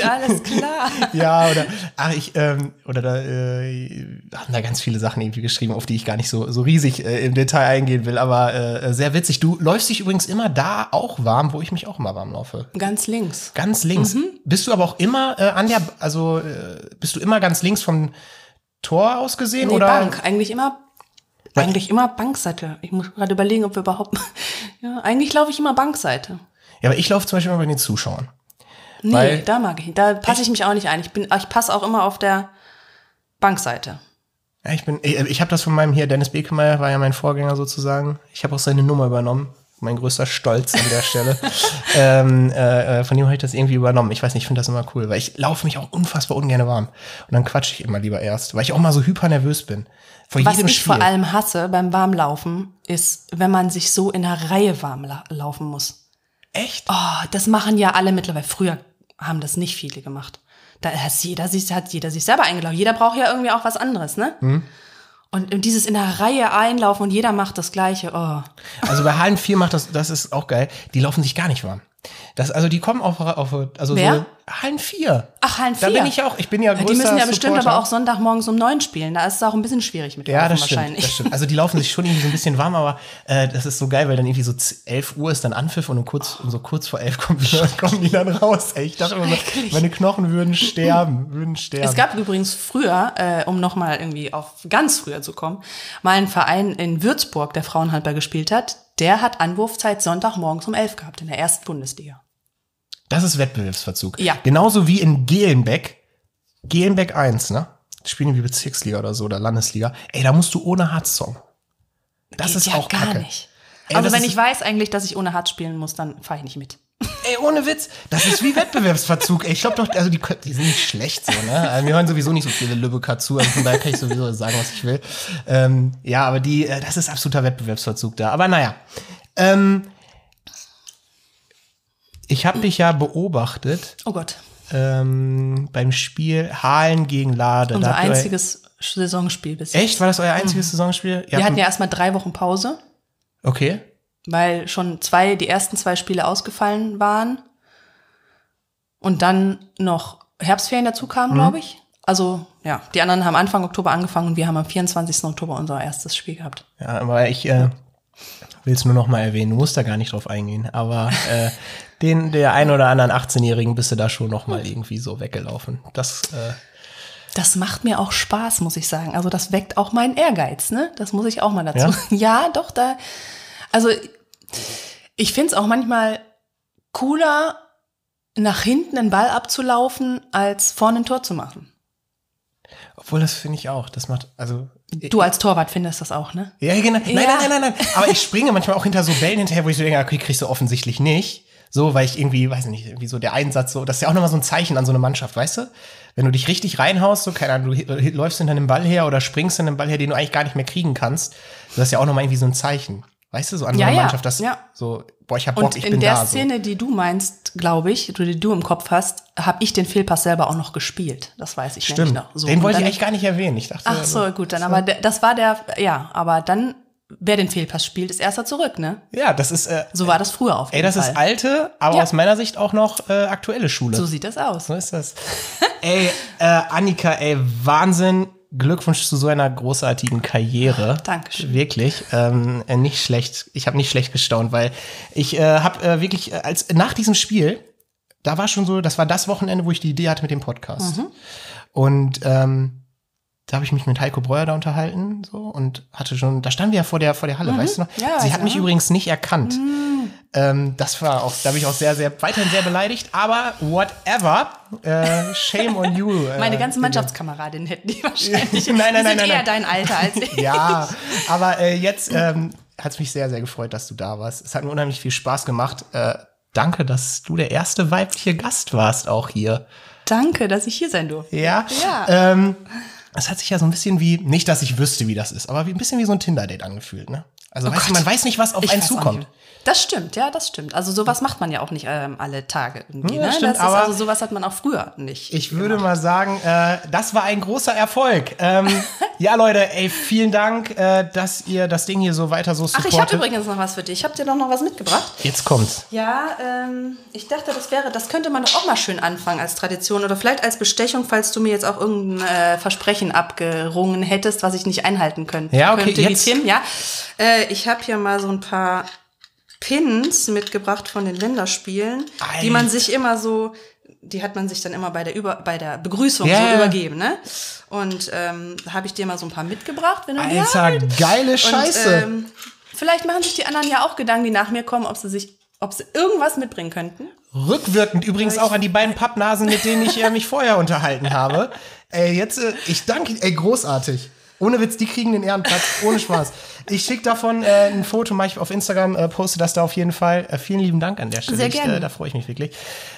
Alles, klar. Ja, oder, ach, ich, ähm, oder da, äh, haben da ganz viele Sachen irgendwie geschrieben, auf die ich gar nicht so, so riesig äh, im Detail eingehen will, aber äh, sehr witzig. Du läufst dich übrigens immer da auch warm, wo ich mich auch immer warm laufe. Ganz links. Ganz links. Bist du aber auch immer äh, an der, also äh, bist du immer ganz links vom Tor aus gesehen? Nee, oder? Bank. Eigentlich immer, eigentlich immer Bankseite. Ich muss gerade überlegen, ob wir überhaupt, ja, eigentlich laufe ich immer Bankseite. Ja, aber ich laufe zum Beispiel immer bei den Zuschauern. Nee, Weil- da mag ich, da passe ich mich auch nicht ein. Ich bin, ich passe auch immer auf der Bankseite. Ja, ich bin, ich, ich habe das von meinem hier, Dennis Bekemeyer war ja mein Vorgänger sozusagen. Ich habe auch seine Nummer übernommen. Mein größter Stolz an der Stelle. ähm, äh, äh, von dem habe ich das irgendwie übernommen. Ich weiß nicht, ich finde das immer cool, weil ich laufe mich auch unfassbar ungern warm. Und dann quatsche ich immer lieber erst, weil ich auch mal so hypernervös bin. Vor Was jedem ich Spiel. vor allem hasse beim Warmlaufen, ist, wenn man sich so in der Reihe warm la laufen muss. Echt? Oh, das machen ja alle mittlerweile. Früher haben das nicht viele gemacht. Da hat jeder sich, hat jeder sich selber eingelaufen. Jeder braucht ja irgendwie auch was anderes, ne? Hm. Und, dieses in der Reihe einlaufen und jeder macht das Gleiche. Oh. Also bei Hallen 4 macht das, das ist auch geil. Die laufen sich gar nicht warm. Das, also die kommen auf, auf also Wer? so Hallen 4. Ach, Hallen Da 4. bin ich auch, ich bin ja Ja, größter die müssen ja bestimmt Supporter. aber auch Sonntagmorgens um neun spielen. Da ist es auch ein bisschen schwierig mit Ja, Laufen das stimmt, wahrscheinlich. das stimmt. Also die laufen sich schon irgendwie so ein bisschen warm, aber äh, das ist so geil, weil dann irgendwie so z- 11 Uhr ist dann Anpfiff und um kurz, um so kurz vor 11 kommen, die- kommen die dann raus. Ey, ich dachte immer, meine Knochen würden sterben, würden sterben. Es gab übrigens früher, äh, um nochmal irgendwie auf ganz früher zu kommen, mal einen Verein in Würzburg, der Frauenhandball gespielt hat. Der hat Anwurfzeit Sonntagmorgens um elf gehabt in der ersten Bundesliga. das ist Wettbewerbsverzug. Ja. Genauso wie in Gelenbeck, Gelenbeck 1, ne? Spielen wie Bezirksliga oder so oder Landesliga. Ey, da musst du ohne Harz-Song. Das Geht ist ja auch gar kacke. nicht. Ey, also wenn ich weiß eigentlich, dass ich ohne Harz spielen muss, dann fahre ich nicht mit. Ey, ohne Witz, das ist wie Wettbewerbsverzug. Ey, ich glaube doch, also die, die sind nicht schlecht so, ne? Also wir hören sowieso nicht so viele Lübecker zu, also von daher kann ich sowieso sagen, was ich will. Ähm, ja, aber die, äh, das ist absoluter Wettbewerbsverzug da. Aber naja. Ähm, ich habe dich ja beobachtet Oh Gott. ähm, beim Spiel Halen gegen Lade. Unser einziges Saisonspiel bis jetzt. Echt? War das euer einziges Saisonspiel? Ihr Wir hatten ein- ja erstmal drei Wochen Pause, Okay. Weil schon zwei, die ersten zwei Spiele ausgefallen waren. Und dann noch Herbstferien dazu Mhm. kamen, glaube ich. Also, ja, die anderen haben Anfang Oktober angefangen und wir haben am 24. Oktober unser erstes Spiel gehabt. Ja, aber ich äh, will es nur noch mal erwähnen. Du musst da gar nicht drauf eingehen. Aber äh, den der ein oder anderen 18-Jährigen bist du da schon noch mal irgendwie so weggelaufen. Das äh, Das macht mir auch Spaß, muss ich sagen. Also das weckt auch meinen Ehrgeiz, ne? Das muss ich auch mal dazu. Ja, doch, da. Also ich finde es auch manchmal cooler, nach hinten einen Ball abzulaufen, als vorne ein Tor zu machen. Obwohl, das finde ich auch. Das macht, also. Du als Torwart findest das auch, ne? Ja, genau. Nein, Ja. nein, nein, nein, nein. Aber ich springe manchmal auch hinter so Bällen hinterher, wo ich so denke, okay, kriegst du offensichtlich nicht. So, weil ich irgendwie, weiß nicht, irgendwie so der Einsatz so, das ist ja auch nochmal so ein Zeichen an so eine Mannschaft, weißt du? Wenn du dich richtig reinhaust, so, keine Ahnung, du hi- läufst hinter einem Ball her oder springst hinter einem Ball her, den du eigentlich gar nicht mehr kriegen kannst, das ist ja auch nochmal irgendwie so ein Zeichen. Weißt du, so an so Ja, Mannschaft, das ja. so, boah, ich hab Bock, Und ich in bin der da. Szene, die du meinst, glaube ich, du- die du im Kopf hast, habe ich den Fehlpass selber auch noch gespielt. Das weiß ich so. Stimmt. nämlich noch. So, den wollte ich eigentlich gar nicht erwähnen. Ich dachte, Ach so, gut, dann aber der, das war der, ja, aber dann, wer den Fehlpass spielt, ist erster zurück, ne? ja, das ist, äh, So war das früher auf ey, jeden das Fall. ist alte, aber Ja. aus meiner Sicht auch noch äh, aktuelle Schule. So sieht das aus. So ist das. ey, äh, Annika, ey, Wahnsinn. Glückwunsch zu so einer großartigen Karriere. Dankeschön. Wirklich, ähm, äh, nicht schlecht. Ich habe nicht schlecht gestaunt, weil ich äh, habe äh, wirklich äh, als nach diesem Spiel, da war schon so, das war das Wochenende, wo ich die Idee hatte mit dem Podcast. Mhm. Und ähm, da habe ich mich mit Heiko Breuer da unterhalten so und hatte schon, da standen wir ja vor der vor der Halle, weißt du noch? Mhm. Ja, Sie weiß hat ich mich übrigens nicht erkannt. Ähm, das war auch, da bin ich auch sehr, sehr, weiterhin sehr beleidigt, aber whatever. Äh, shame on you. Äh, Meine ganzen Mannschaftskameradinnen hätten die wahrscheinlich. Nein, nein, die nein, sind nein, eher nein. dein Alter als ich. Ja, aber äh, jetzt ähm, hat es mich sehr, sehr gefreut, dass du da warst. Es hat mir unheimlich viel Spaß gemacht. Äh, danke, dass du der erste weibliche Gast warst, auch hier. Danke, dass ich hier sein durfte. Ja. Ja. Ähm, es hat sich ja so ein bisschen wie, nicht, dass ich wüsste, wie das ist, aber wie ein bisschen wie so ein Tinder-Date angefühlt, ne? Also weißt du, Gott. man weiß nicht, was auf Ich einen zukommt. Das stimmt, ja, das stimmt. Also sowas macht man ja auch nicht ähm, alle Tage irgendwie. Ja, ne? stimmt, ist, aber- also sowas hat man auch früher nicht. Ich würde mal sagen, äh, das war ein großer Erfolg. Ähm, ja, Leute, ey, vielen Dank, äh, dass ihr das Ding hier so weiter so Ach, supportet. ich habe übrigens noch was für dich. Ich habe dir doch noch was mitgebracht. Jetzt kommt's. Ja, ähm, ich dachte, das wäre, das könnte man doch auch mal schön anfangen als Tradition oder vielleicht als Bestechung, falls du mir jetzt auch irgendein äh, Versprechen abgerungen hättest, was ich nicht einhalten könnte. Ja, okay, könnte jetzt- Tim, ja. Ich habe hier mal so ein paar Pins mitgebracht von den Länderspielen, Ei. die man sich immer so, die hat man sich dann immer bei der Über, bei der Begrüßung Ja, so übergeben, ne? Und ähm, da habe ich dir mal so ein paar mitgebracht, wenn du Alter, geile Scheiße. und, ähm, vielleicht machen sich die anderen ja auch Gedanken, die nach mir kommen, ob sie sich, ob sie irgendwas mitbringen könnten. Rückwirkend übrigens auch an die beiden Pappnasen, mit denen ich mich vorher unterhalten habe. Ey, jetzt, äh, ich danke, ey, großartig. Ohne Witz, die kriegen den Ehrenplatz, ohne Spaß. Ich schicke davon äh, ein Foto, mache ich auf Instagram, äh, poste das da auf jeden Fall. Äh, vielen lieben Dank an der Stelle. Sehr Ich, gerne. äh, da freue ich mich wirklich.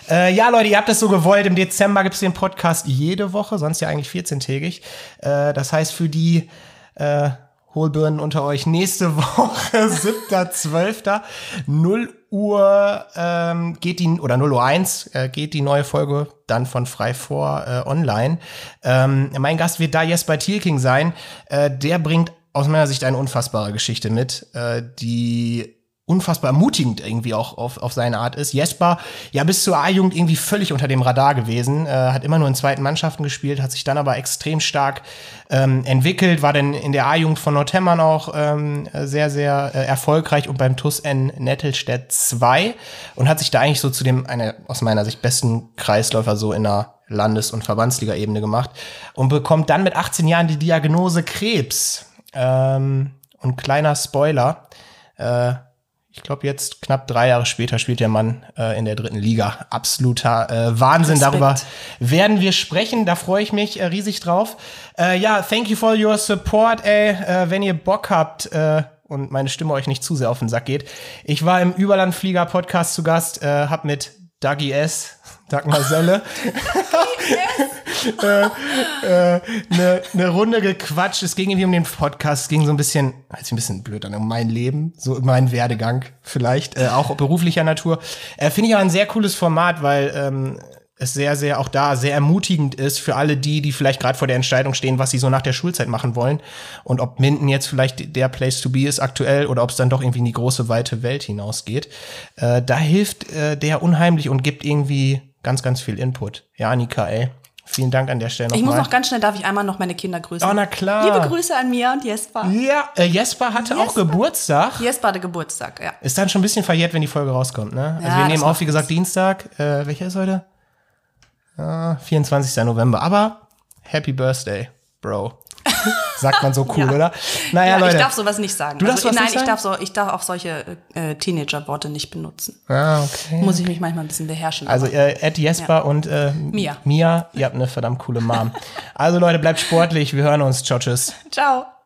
Äh, ja, Leute, ihr habt das so gewollt. Im Dezember gibt es den Podcast jede Woche, sonst ja eigentlich 14-tägig. Äh, das heißt, für die äh, Hohlbirnen unter euch nächste Woche, 7.12. 0 Uhr ähm, geht die, oder 0 Uhr 1 äh, geht die neue Folge dann von Frei vor äh, online. Ähm, mein Gast wird da Jesper Thielking sein. Äh, der bringt aus meiner Sicht eine unfassbare Geschichte mit, äh, die unfassbar ermutigend irgendwie auch auf, auf seine Art ist. Jesper, ja, bis zur A-Jugend irgendwie völlig unter dem Radar gewesen, äh, hat immer nur in zweiten Mannschaften gespielt, hat sich dann aber extrem stark ähm, entwickelt, war dann in der A-Jugend von Nordhemmern auch ähm, sehr, sehr äh, erfolgreich und beim TUS N Nettelstedt 2 und hat sich da eigentlich so zu dem, einer aus meiner Sicht besten Kreisläufer so in der Landes- und Verbandsliga-Ebene gemacht und bekommt dann mit 18 Jahren die Diagnose Krebs. Ähm, und kleiner Spoiler, äh, ich glaube, jetzt knapp drei Jahre später spielt der Mann äh, in der dritten Liga. Absoluter äh, Wahnsinn. Respekt. Darüber werden wir sprechen. Da freue ich mich äh, riesig drauf. Äh, ja, thank you for your support. Ey, äh, wenn ihr Bock habt äh, und meine Stimme euch nicht zu sehr auf den Sack geht. Ich war im Überlandflieger-Podcast zu Gast, hab mit Dagi S., Dagmar Selle, eine ne Runde gequatscht. Es ging irgendwie um den Podcast. Es ging so ein bisschen, jetzt ein bisschen blöd an, um mein Leben, so meinen Werdegang vielleicht, äh, auch beruflicher Natur. Äh, Finde ich auch ein sehr cooles Format, weil ähm, es sehr, sehr auch da sehr ermutigend ist für alle die, die vielleicht gerade vor der Entscheidung stehen, was sie so nach der Schulzeit machen wollen und ob Minden jetzt vielleicht der Place to be ist aktuell oder ob es dann doch irgendwie in die große weite Welt hinausgeht. Äh, da hilft äh, der unheimlich und gibt irgendwie ganz, ganz viel Input. Ja, Annika, ey. Vielen Dank an der Stelle Ich muss nochmal. noch ganz schnell, darf ich einmal noch meine Kinder grüßen? Oh, na klar. Liebe Grüße an Mia und Jesper. Ja, äh, Jesper hatte auch Jesper. Geburtstag. Jesper hatte Geburtstag, ja. Ist dann schon ein bisschen verjährt, wenn die Folge rauskommt, ne? Also Ja, wir das nehmen auf, wie gesagt, Dienstag. Äh, welcher ist heute? Ah, 24. November. Aber Happy Birthday, Bro. Sagt man so cool, Ja. oder? Naja, Ja, Leute. ich darf sowas nicht sagen. Du darfst also, was nein, nicht ich sagen? darf so, ich darf auch solche äh, Teenager-Worte nicht benutzen. ah, okay. Muss ich mich manchmal ein bisschen beherrschen. Also äh, Ed Jesper und äh, Mia. Mia, ihr habt eine verdammt coole Mom. also Leute, bleibt sportlich. Wir hören uns. Ciao, tschüss. Ciao.